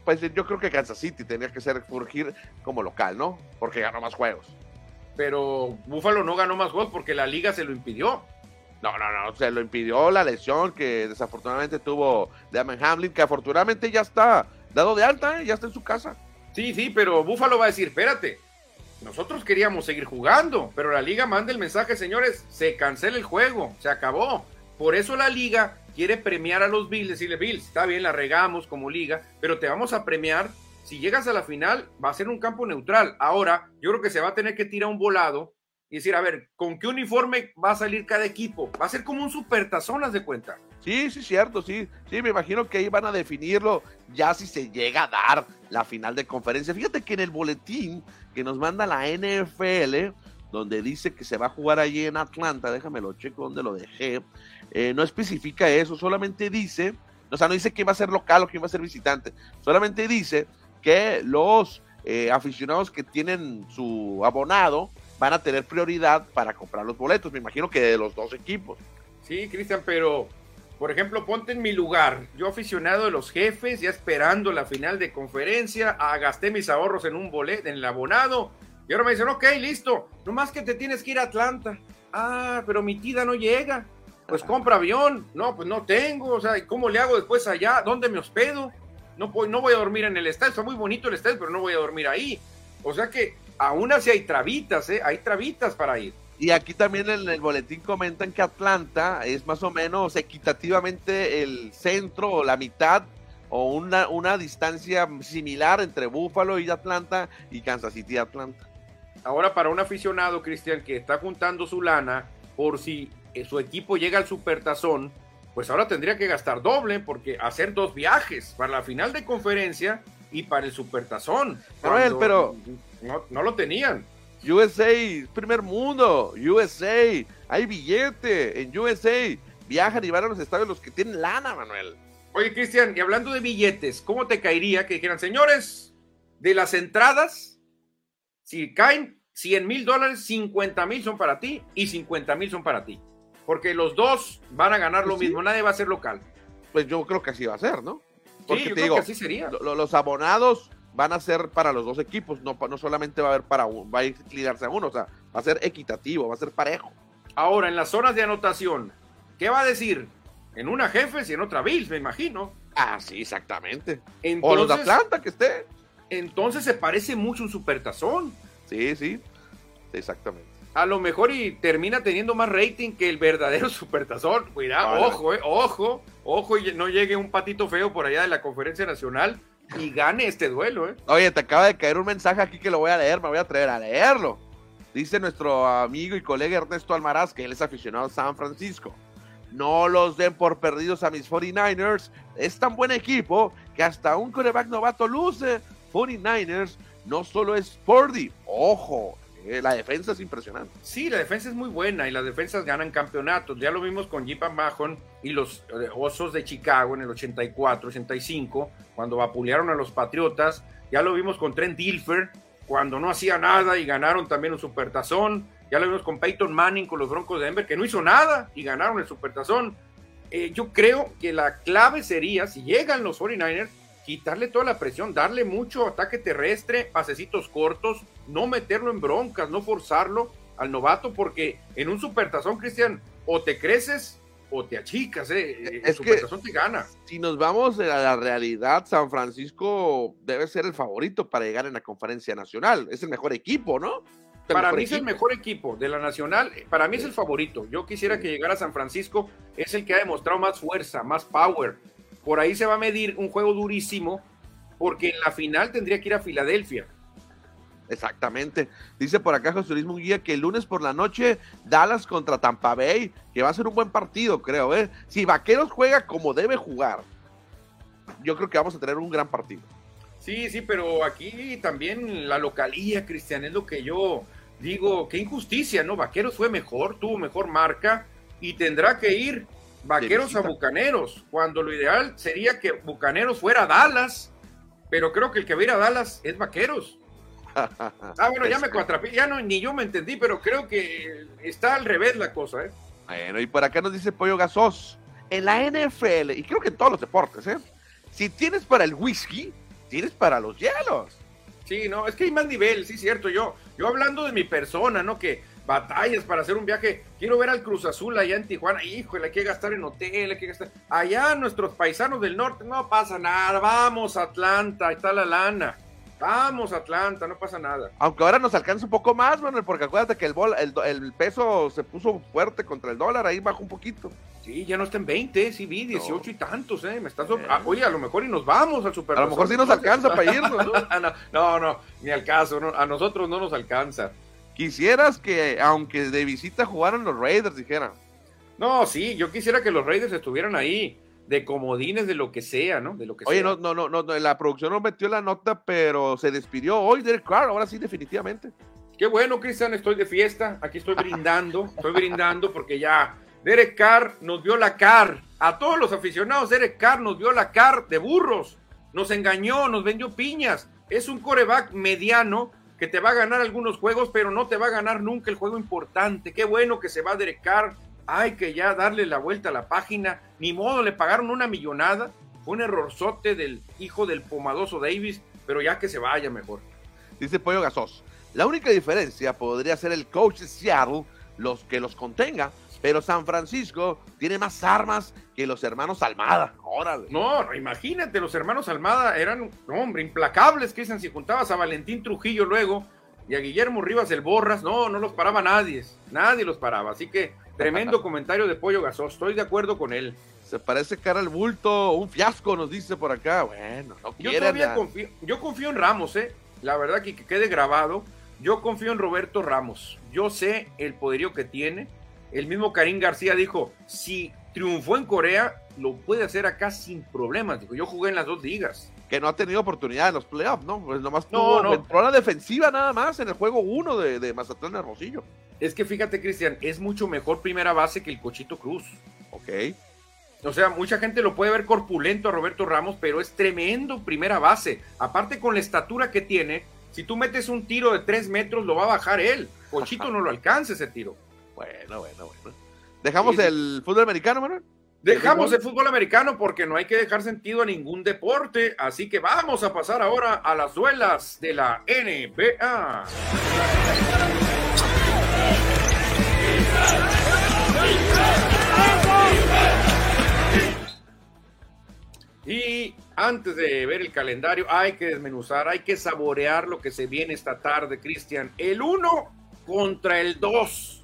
Pues yo creo que Kansas City tenía que ser surgir como local, ¿no? Porque ganó más juegos. Pero Buffalo no ganó más juegos porque la liga se lo impidió. No, no, no, se lo impidió la lesión que desafortunadamente tuvo Damon Hamlin, que afortunadamente ya está dado de alta, ¿eh? ya está en su casa. Sí, sí, pero Buffalo va a decir, espérate, nosotros queríamos seguir jugando, pero la liga manda el mensaje, señores, se cancela el juego, se acabó. Por eso la liga quiere premiar a los Bills, decirle, Bills, está bien, la regamos como liga, pero te vamos a premiar. Si llegas a la final, va a ser un campo neutral. Ahora, yo creo que se va a tener que tirar un volado y decir, a ver, ¿con qué uniforme va a salir cada equipo? Va a ser como un supertazón, haz de cuenta. Sí, sí, cierto, sí. Sí, me imagino que ahí van a definirlo ya si se llega a dar la final de conferencia. Fíjate que en el boletín que nos manda la NFL, donde dice que se va a jugar allí en Atlanta, déjame lo checo donde lo dejé, eh, no especifica eso, solamente dice, o sea, no dice quién va a ser local o quién va a ser visitante, solamente dice que los eh, aficionados que tienen su abonado van a tener prioridad para comprar los boletos, me imagino que de los dos equipos. Sí, Cristian, pero por ejemplo, ponte en mi lugar, yo aficionado de los jefes, ya esperando la final de conferencia, gasté mis ahorros en un boleto, en el abonado, y ahora me dicen, ok, listo, nomás que te tienes que ir a Atlanta. Ah, pero mi tida no llega pues compra avión, no, pues no tengo, o sea, ¿cómo le hago después allá? ¿Dónde me hospedo? No, no voy a dormir en el estadio, está muy bonito el estadio, pero no voy a dormir ahí. O sea que aún así hay trabitas, ¿eh? Hay trabitas para ir. Y aquí también en el boletín comentan que Atlanta es más o menos equitativamente el centro o la mitad o una, una distancia similar entre Buffalo y Atlanta y Kansas City y Atlanta. Ahora para un aficionado, Cristian, que está juntando su lana por si eh, su equipo llega al supertazón, pues ahora tendría que gastar doble porque hacer dos viajes para la final de conferencia y para el supertazón. Manuel, pero no, no lo tenían. USA, primer mundo, USA, hay billete en USA. Viajan y van a los estadios los que tienen lana, Manuel. Oye, Cristian, y hablando de billetes, ¿cómo te caería que dijeran, señores, de las entradas, si caen 100 mil dólares, 50 mil son para ti y 50 mil son para ti? Porque los dos van a ganar lo Pues sí. mismo, nadie va a ser local. Pues yo creo que así va a ser, ¿no? Sí, yo creo que así sería. lo- los abonados van a ser para los dos equipos, no, no solamente va a haber para uno, va a inclinarse a uno, o sea, va a ser equitativo, va a ser parejo. Ahora, en las zonas de anotación, ¿qué va a decir? En una Jefes y en otra Bills, me imagino. Ah, sí, exactamente. o los de Atlanta que esté. Entonces se parece mucho un supertazón. Sí, sí, exactamente. A lo mejor y termina teniendo más rating que el verdadero supertazón. Cuidado, ojo, eh, ojo, ojo, y no llegue un patito feo por allá de la conferencia nacional y gane este duelo, ¿eh? Oye, te acaba de caer un mensaje aquí que lo voy a leer, me voy a atrever a leerlo. Dice nuestro amigo y colega Ernesto Almaraz, que él es aficionado a San Francisco. No los den por perdidos a mis 49ers. Es tan buen equipo que hasta un coreback novato luce. 49ers no solo es Purdy. Ojo, eh, la defensa es impresionante. Sí, la defensa es muy buena y las defensas ganan campeonatos. Ya lo vimos con Jeep Mahon y los eh, Osos de Chicago en el 84, 85, cuando vapulearon a los Patriotas. Ya lo vimos con Trent Dilfer cuando no hacía nada y ganaron también un supertazón. Ya lo vimos con Peyton Manning con los Broncos de Denver que no hizo nada y ganaron el supertazón. Eh, yo creo que la clave sería, si llegan los 49ers, quitarle toda la presión, darle mucho ataque terrestre, pasecitos cortos, no meterlo en broncas, no forzarlo al novato, porque en un supertazón, Cristian, o te creces o te achicas, ¿eh? El Es que- supertazón te gana. Si nos vamos a la realidad, San Francisco debe ser el favorito para llegar en la conferencia nacional. Es el mejor equipo, ¿no? Para mí es el mejor equipo de la Nacional, para mí es el favorito. Yo quisiera que llegara a San Francisco, es el que ha demostrado más fuerza, más power. Por ahí se va a medir un juego durísimo, porque en la final tendría que ir a Filadelfia. Exactamente. Dice por acá José Luis Munguía que el lunes por la noche Dallas contra Tampa Bay, que va a ser un buen partido, creo, ¿eh? Si Vaqueros juega como debe jugar, yo creo que vamos a tener un gran partido. Sí, sí, pero aquí también la localía, Cristian, es lo que yo digo, qué injusticia, ¿no? Vaqueros fue mejor, tuvo mejor marca y tendrá que ir Vaqueros a. Bucaneros, cuando lo ideal sería que Bucaneros fuera a Dallas, pero creo que el que va a ir a Dallas es Vaqueros. Ah, bueno, ya me cuatrapé, ya no, ni yo me entendí, pero creo que está al revés la cosa, ¿eh? Bueno, y por acá nos dice Pollo Gasos, en la NFL, y creo que en todos los deportes, ¿eh? Si tienes para el whisky, tienes para los hielos. Sí, no, es que hay más nivel, sí, cierto. Yo, yo hablando de mi persona, ¿no? Que batallas para hacer un viaje. Quiero ver al Cruz Azul allá en Tijuana. Híjole, hay que gastar en hotel, hay que gastar. Allá nuestros paisanos del norte, no pasa nada. Vamos a Atlanta, ahí está la lana. Vamos a Atlanta, no pasa nada. Aunque ahora nos alcanza un poco más, Manuel, porque acuérdate que el, bol- el, el peso se puso fuerte contra el dólar, ahí bajó un poquito. Sí, ya no está en 20, sí vi, 18 y tantos, ¿eh? Me está sor- Eh. Ah, oye, a lo mejor y nos vamos al Super A lo mejor sí nos alcanza para irnos, ¿no? no, no, no, ni al caso, no, a nosotros no nos alcanza. Quisieras que, aunque de visita jugaran los Raiders, dijera. No, sí, yo quisiera que los Raiders estuvieran ahí, de comodines, de lo que sea, ¿no? De lo que Oye, sea. no, no, no, no, no, la producción no metió la nota, pero se despidió hoy Derek Carr, ahora sí, definitivamente. Qué bueno, Cristian, estoy de fiesta, aquí estoy brindando, estoy brindando porque ya Derek Carr nos vio la car, a todos los aficionados, Derek Carr nos vio la car de burros, nos engañó, nos vendió piñas, es un coreback mediano que te va a ganar algunos juegos, pero no te va a ganar nunca el juego importante. Qué bueno que se va Derek Carr, hay que ya darle la vuelta a la página, ni modo, le pagaron una millonada, fue un errorzote del hijo del pomadoso Davis, pero ya que se vaya mejor. Dice Pollo Gasos. La única diferencia podría ser el coach Seattle, los que los contenga, pero San Francisco tiene más armas que los hermanos Almada. Órale. No, imagínate, los hermanos Almada eran, no, hombre, implacables, que dicen, si juntabas a Valentín Trujillo luego y a Guillermo Rivas el Borras, no, no los paraba nadie, nadie los paraba, así que tremendo comentario de Pollo Gasós, estoy de acuerdo con él. Se parece cara al bulto, un fiasco, nos dice por acá. Bueno, no Yo quieren. todavía confío, yo confío en Ramos, eh, la verdad que, que quede grabado, yo confío en Roberto Ramos. Yo sé el poderío que tiene. El mismo Karim García dijo, si triunfó en Corea, lo puede hacer acá sin problemas. Dijo, yo jugué en las dos ligas. Que no ha tenido oportunidad en los playoffs, ¿no? Pues nomás No, tuvo no. por la defensiva nada más en el juego 1 de, de Mazatlán Hermosillo. Es que fíjate, Cristian, es mucho mejor primera base que el Cochito Cruz. Ok. O sea, mucha gente lo puede ver corpulento a Roberto Ramos, pero es tremendo primera base. Aparte con la estatura que tiene, si tú metes un tiro de tres metros, lo va a bajar él. Cochito no lo alcanza ese tiro. Bueno, bueno, bueno. ¿Dejamos Sí, el fútbol americano, Manuel? Dejamos ¿El el fútbol americano porque no hay que dejar sentido a ningún deporte, así que vamos a pasar ahora a las duelas de la NBA. Y antes de ver el calendario, hay que desmenuzar, hay que saborear lo que se viene esta tarde, Cristian. El 1 contra el 2.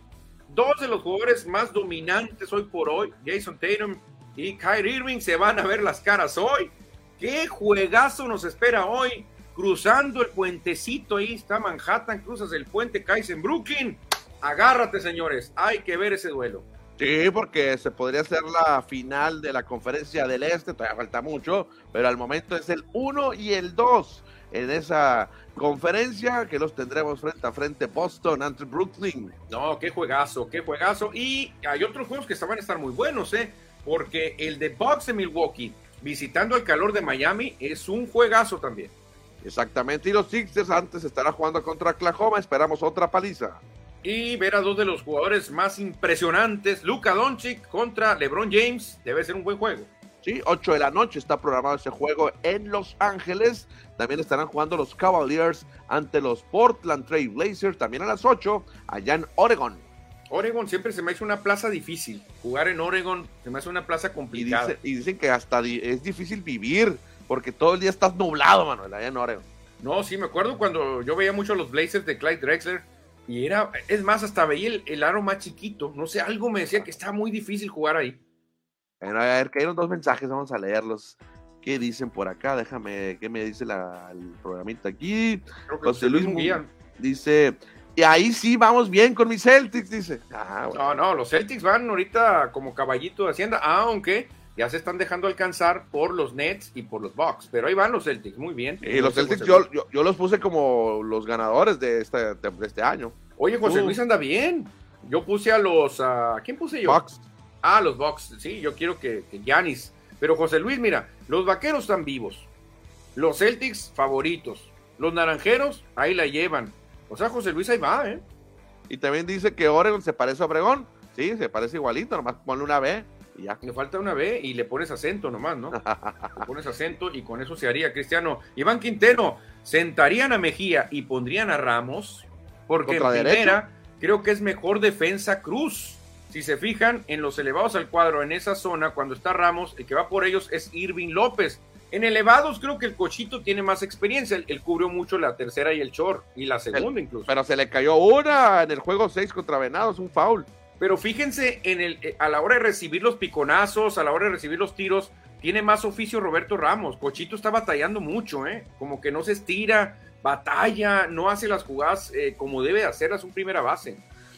Dos de los jugadores más dominantes hoy por hoy, Jason Tatum y Kyrie Irving, se van a ver las caras hoy. ¿Qué juegazo nos espera hoy? Cruzando el puentecito, ahí está Manhattan, cruzas el puente, caes en Brooklyn. Agárrate, señores, hay que ver ese duelo. Sí, porque se podría ser la final de la conferencia del Este, todavía falta mucho, pero al momento es el 1 y el 2 en esa conferencia que los tendremos frente a frente Boston ante Brooklyn. No, qué juegazo, qué juegazo. Y hay otros juegos que van a estar muy buenos, ¿eh? Porque el de Bucks de Milwaukee, visitando el calor de Miami, es un juegazo también. Exactamente, y los Sixers antes estará jugando contra Oklahoma, esperamos otra paliza. Y ver a dos de los jugadores más impresionantes, Luka Doncic contra LeBron James, debe ser un buen juego. Sí, 8 de la noche está programado ese juego en Los Ángeles. También estarán jugando los Cavaliers ante los Portland Trail Blazers, también a las 8, allá en Oregon. Oregon siempre se me hace una plaza difícil. Jugar en Oregon se me hace una plaza Y, complicada. dice- y dicen que hasta di- es difícil vivir, porque todo el día estás nublado, Manuel, allá en Oregon. No, sí, me acuerdo cuando yo veía mucho los Blazers de Clyde Drexler y era, es más, hasta veía el, el aro más chiquito. No sé, algo me decía que estaba muy difícil jugar ahí. Bueno, a ver, cayeron dos mensajes, vamos a leerlos. ¿Qué dicen por acá? Déjame, ¿qué me dice la, el programita aquí? Creo que José Luis Munguía. Dice, y ahí sí vamos bien con mis Celtics, dice. Ah, bueno. No, no, los Celtics van ahorita como caballito de Hacienda, aunque ya se están dejando alcanzar por los Nets y por los Bucks. Pero ahí van los Celtics, muy bien. Y los Celtics yo, yo, yo los puse como los ganadores de este, de este año. Oye, José Uh. Luis anda bien. Yo puse a los. ¿A quién puse yo? Bucks. Ah, los Bucks. Sí, yo quiero que, Giannis. Pero José Luis, mira, los vaqueros están vivos. Los Celtics, favoritos. Los naranjeros, ahí la llevan. O sea, José Luis ahí va, ¿eh? Y también dice que Oregon se parece a Obregón. Sí, se parece igualito, nomás ponle una B y ya. Le falta una B y le pones acento nomás, ¿no? Le pones acento y con eso se haría, Cristiano. Iván Quintero, sentarían a Mejía y pondrían a Ramos, porque en ¿Contra primera creo que es mejor defensa Cruz. Si se fijan en los elevados al cuadro, en esa zona, cuando está Ramos, el que va por ellos es Irving López. En elevados creo que el Cochito tiene más experiencia. Él, él cubrió mucho la tercera y el short, y la segunda incluso. Pero se le cayó una en el juego 6 contra Venados, un foul. Pero fíjense en el, eh, a la hora de recibir los piconazos, a la hora de recibir los tiros, tiene más oficio Roberto Ramos. Cochito está batallando mucho, ¿eh? Como que no se estira, batalla, no hace las jugadas eh, como debe hacerlas un primera base.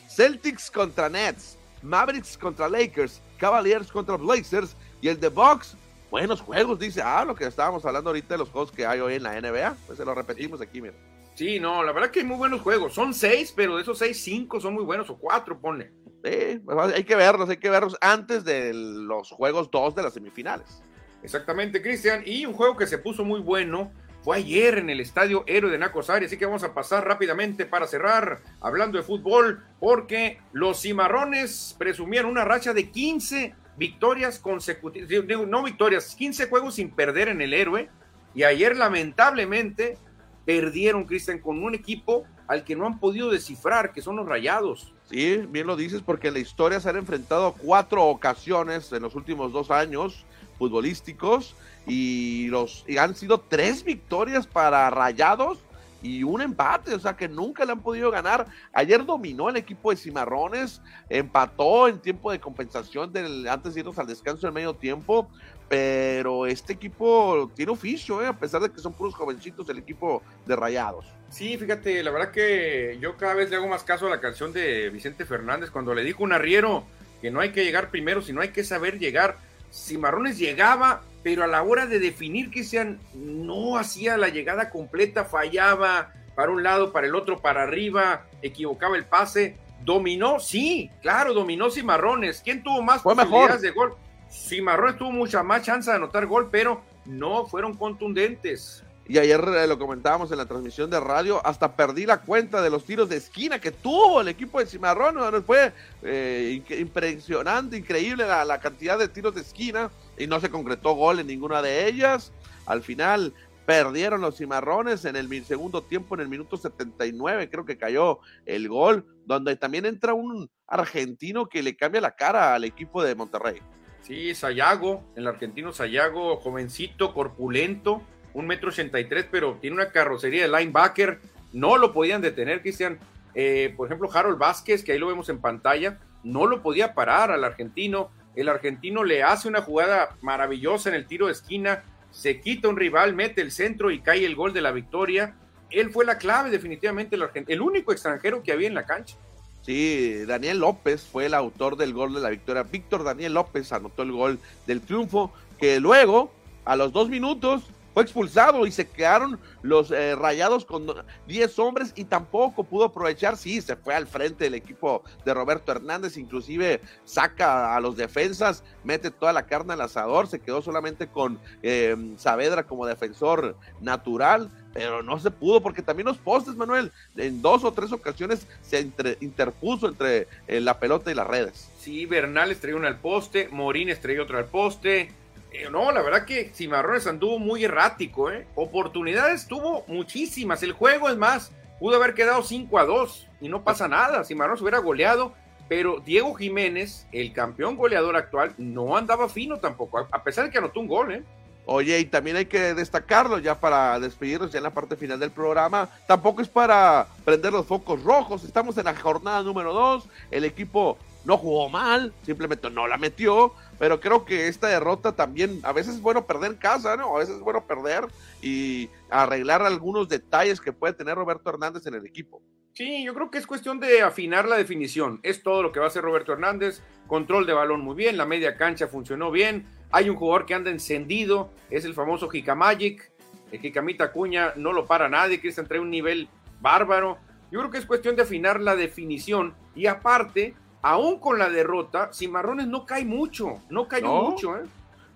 Celtics contra Nets, Mavericks contra Lakers, Cavaliers contra Blazers y el de Bucks. Buenos juegos, dice. Ah, lo que estábamos hablando ahorita de los juegos que hay hoy en la NBA. Pues se lo repetimos aquí, mira. Sí, no, la verdad que hay muy buenos juegos. Son seis, pero de esos seis, cinco son muy buenos, o cuatro, ponle. Sí, hay que verlos, hay que verlos antes de los juegos 2 de las semifinales. Exactamente, Cristian. Y un juego que se puso muy bueno fue ayer en el estadio Héroe de Nacosari. Así que vamos a pasar rápidamente para cerrar hablando de fútbol, porque los cimarrones presumían una racha de 15 victorias consecutivas, no victorias, 15 juegos sin perder en el Héroe. Y ayer, lamentablemente, perdieron, Cristian, con un equipo al que no han podido descifrar, que son los rayados. Sí, bien lo dices, porque la historia se han enfrentado cuatro ocasiones en los últimos dos años futbolísticos y, los, y han sido tres victorias para Rayados y un empate, o sea que nunca le han podido ganar. Ayer dominó el equipo de Cimarrones, empató en tiempo de compensación del, antes de irnos al descanso del medio tiempo, pero este equipo tiene oficio, ¿eh? a pesar de que son puros jovencitos el equipo de Rayados. Sí, fíjate, la verdad que yo cada vez le hago más caso a la canción de Vicente Fernández cuando le dijo un arriero que no hay que llegar primero, sino hay que saber llegar. Cimarrones llegaba, pero a la hora de definir que sean, no hacía la llegada completa, fallaba para un lado, para el otro, para arriba, equivocaba el pase. Dominó, sí, claro, dominó Cimarrones. ¿Quién tuvo más posibilidades de gol? Cimarrones tuvo mucha más chance de anotar gol, pero no fueron contundentes. Y ayer eh, lo comentábamos en la transmisión de radio, hasta perdí la cuenta de los tiros de esquina que tuvo el equipo de Cimarrón. Fue eh, impresionante, increíble la, cantidad de tiros de esquina y no se concretó gol en ninguna de ellas. Al final perdieron los Cimarrones en el segundo tiempo, en el minuto 79, creo que cayó el gol, donde también entra un argentino que le cambia la cara al equipo de Monterrey. Sí, Sayago, el argentino Sayago, jovencito, corpulento, un metro ochenta y tres, pero tiene una carrocería de linebacker, no lo podían detener, Cristian. Eh, por ejemplo, Harold Vázquez, que ahí lo vemos en pantalla, no lo podía parar al argentino. El argentino le hace una jugada maravillosa en el tiro de esquina, se quita un rival, mete el centro y cae el gol de la victoria. Él fue la clave, definitivamente, el, el único extranjero que había en la cancha. Sí, Daniel López fue el autor del gol de la victoria. Víctor Daniel López anotó el gol del triunfo, que luego, a los dos minutos, fue expulsado y se quedaron los eh, rayados con 10 hombres y tampoco pudo aprovechar. Sí, se fue al frente del equipo de Roberto Hernández, inclusive saca a los defensas, mete toda la carne al asador, se quedó solamente con eh, Saavedra como defensor natural. Pero no se pudo porque también los postes, Manuel, en dos o tres ocasiones se interpuso entre eh, la pelota y las redes. Sí, Bernal estrelló uno al poste, Morín estrelló otro al poste, eh, no, la verdad que Cimarrones anduvo muy errático, ¿eh? Oportunidades tuvo muchísimas. El juego, es más, pudo haber quedado 5 a 2 y no pasa nada. Cimarrones hubiera goleado, pero Diego Jiménez, el campeón goleador actual, no andaba fino tampoco, a pesar de que anotó un gol, ¿eh? Oye, y también hay que destacarlo ya para despedirnos ya en la parte final del programa. Tampoco es para prender los focos rojos. Estamos en la jornada número 2. El equipo no jugó mal, simplemente no la metió, pero creo que esta derrota también, a veces es bueno perder en casa, ¿no? A veces es bueno perder y arreglar algunos detalles que puede tener Roberto Hernández en el equipo. Sí, yo creo que es cuestión de afinar la definición. Es todo lo que va a hacer Roberto Hernández. Control de balón muy bien, la media cancha funcionó bien. Hay un jugador que anda encendido, es el famoso Magic. El Jicamita Cuña no lo para nadie, Cristian trae un nivel bárbaro. Yo creo que es cuestión de afinar la definición y aparte aún con la derrota, Cimarrones no cae mucho, no cayó mucho, ¿eh?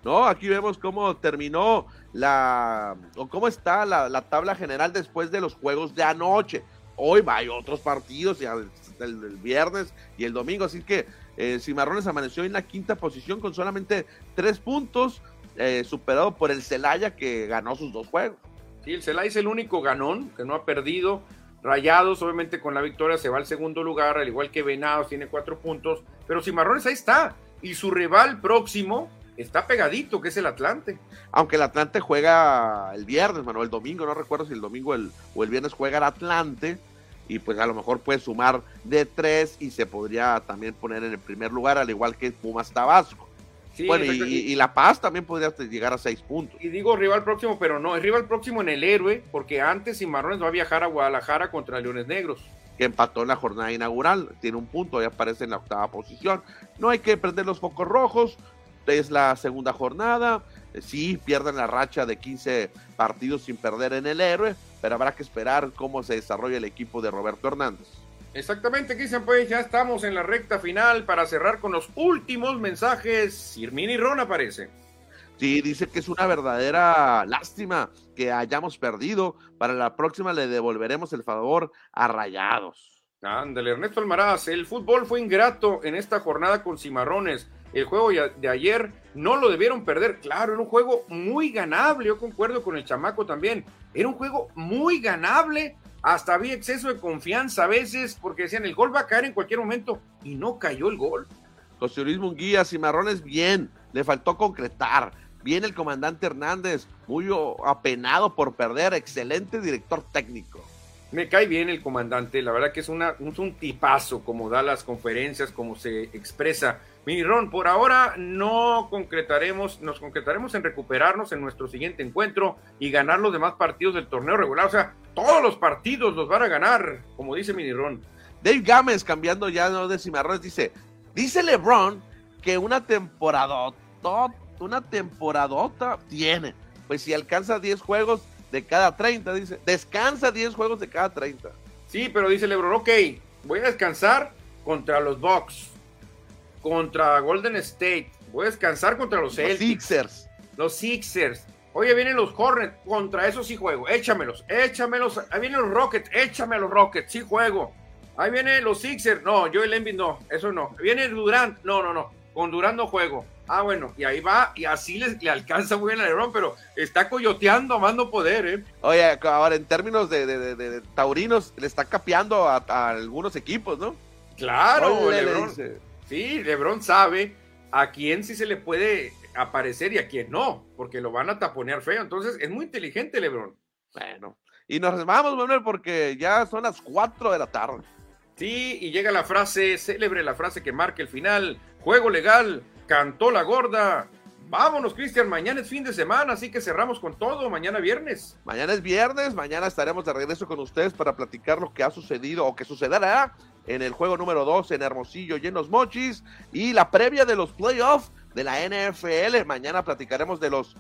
No, aquí vemos cómo terminó la, o cómo está la, tabla general después de los juegos de anoche. Hoy va, hay otros partidos, el, el, viernes y el domingo, así que eh, Cimarrones amaneció en la quinta posición con solamente tres puntos, eh, superado por el Celaya que ganó sus dos juegos. Sí, el Celaya es el único ganón que no ha perdido. Rayados, obviamente, con la victoria se va al segundo lugar, al igual que Venados, tiene cuatro puntos. Pero Cimarrones ahí está. Y su rival próximo está pegadito, que es el Atlante. Aunque el Atlante juega el viernes, Manuel, el domingo, no recuerdo si el domingo o el viernes juega el Atlante. Y pues a lo mejor puede sumar de tres y se podría también poner en el primer lugar, al igual que Pumas Tabasco bueno, y, La Paz también podría llegar a seis puntos. Y digo rival próximo, pero no, es rival próximo en el héroe, porque antes Cimarrones va a viajar a Guadalajara contra Leones Negros. Que empató en la jornada inaugural, tiene un punto, ya aparece en la octava posición. No hay que prender los focos rojos, es la segunda jornada. Sí, pierden la racha de 15 partidos sin perder en el héroe, pero habrá que esperar cómo se desarrolla el equipo de Roberto Hernández. Exactamente, Cristian, pues ya estamos en la recta final para cerrar con los últimos mensajes. y Ron aparece. Sí, dice que es una verdadera lástima que hayamos perdido. Para la próxima le devolveremos el favor a Rayados. Ándale, Ernesto Almaraz, el fútbol fue ingrato en esta jornada con Cimarrones. El juego de ayer no lo debieron perder. Claro, era un juego muy ganable. Yo concuerdo con el chamaco también. Era un juego muy ganable hasta había exceso de confianza a veces porque decían el gol va a caer en cualquier momento y no cayó el gol. José Luis Munguía, Cimarrones bien, le faltó concretar. Bien el comandante Hernández, muy apenado por perder, excelente director técnico. Me cae bien el comandante, la verdad que es, una, es un tipazo como da las conferencias, como se expresa. Mi Ron, por ahora no concretaremos, nos concretaremos en recuperarnos en nuestro siguiente encuentro y ganar los demás partidos del torneo regular. O sea, todos los partidos los van a ganar, como dice Mini Ron. Dave Gámez, cambiando ya no de cimarrones, dice, dice LeBron que una temporada, una temporadota tiene. Pues si alcanza 10 juegos, de cada 30, dice. Descansa 10 juegos de cada 30. Sí, pero dice LeBron, ok, voy a descansar contra los Bucks, contra Golden State, voy a descansar contra los, los Sixers. Los Sixers. Oye, vienen los Hornets, contra eso sí juego, échamelos, échamelos. Ahí vienen los Rockets, échame a los Rockets, sí juego. Ahí vienen los Sixers, no, yo el Embiid no, eso no. Viene Durant, no, no, no, con Durant no juego. Ah, bueno, y ahí va, y así le, alcanza muy bien a Lebron, pero está coyoteando a poder, ¿eh? Oye, ahora en términos de, taurinos, le está capeando a, algunos equipos, ¿no? Claro, Lebron. Sí, Lebron sabe a quién sí se le puede aparecer y a quién no, porque lo van a taponear feo. Entonces, es muy inteligente Lebron. Bueno, y nos vamos, Manuel, porque ya son las 4 de la tarde. Sí, y llega la frase célebre, la frase que marca el final. Juego legal, cantó la gorda. Vámonos, Cristian, mañana es fin de semana, así que cerramos con todo, mañana viernes. Mañana es viernes, mañana estaremos de regreso con ustedes para platicar lo que ha sucedido o que sucederá en el juego número 2 en Hermosillo y en Los Mochis y la previa de los playoffs de la NFL. Mañana platicaremos de los,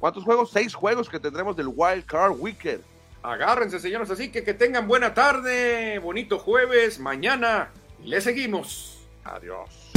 ¿cuántos juegos? Seis juegos que tendremos del Wild Card Weekend. Agárrense, señores, así que que tengan buena tarde, bonito jueves, mañana le seguimos. Adiós.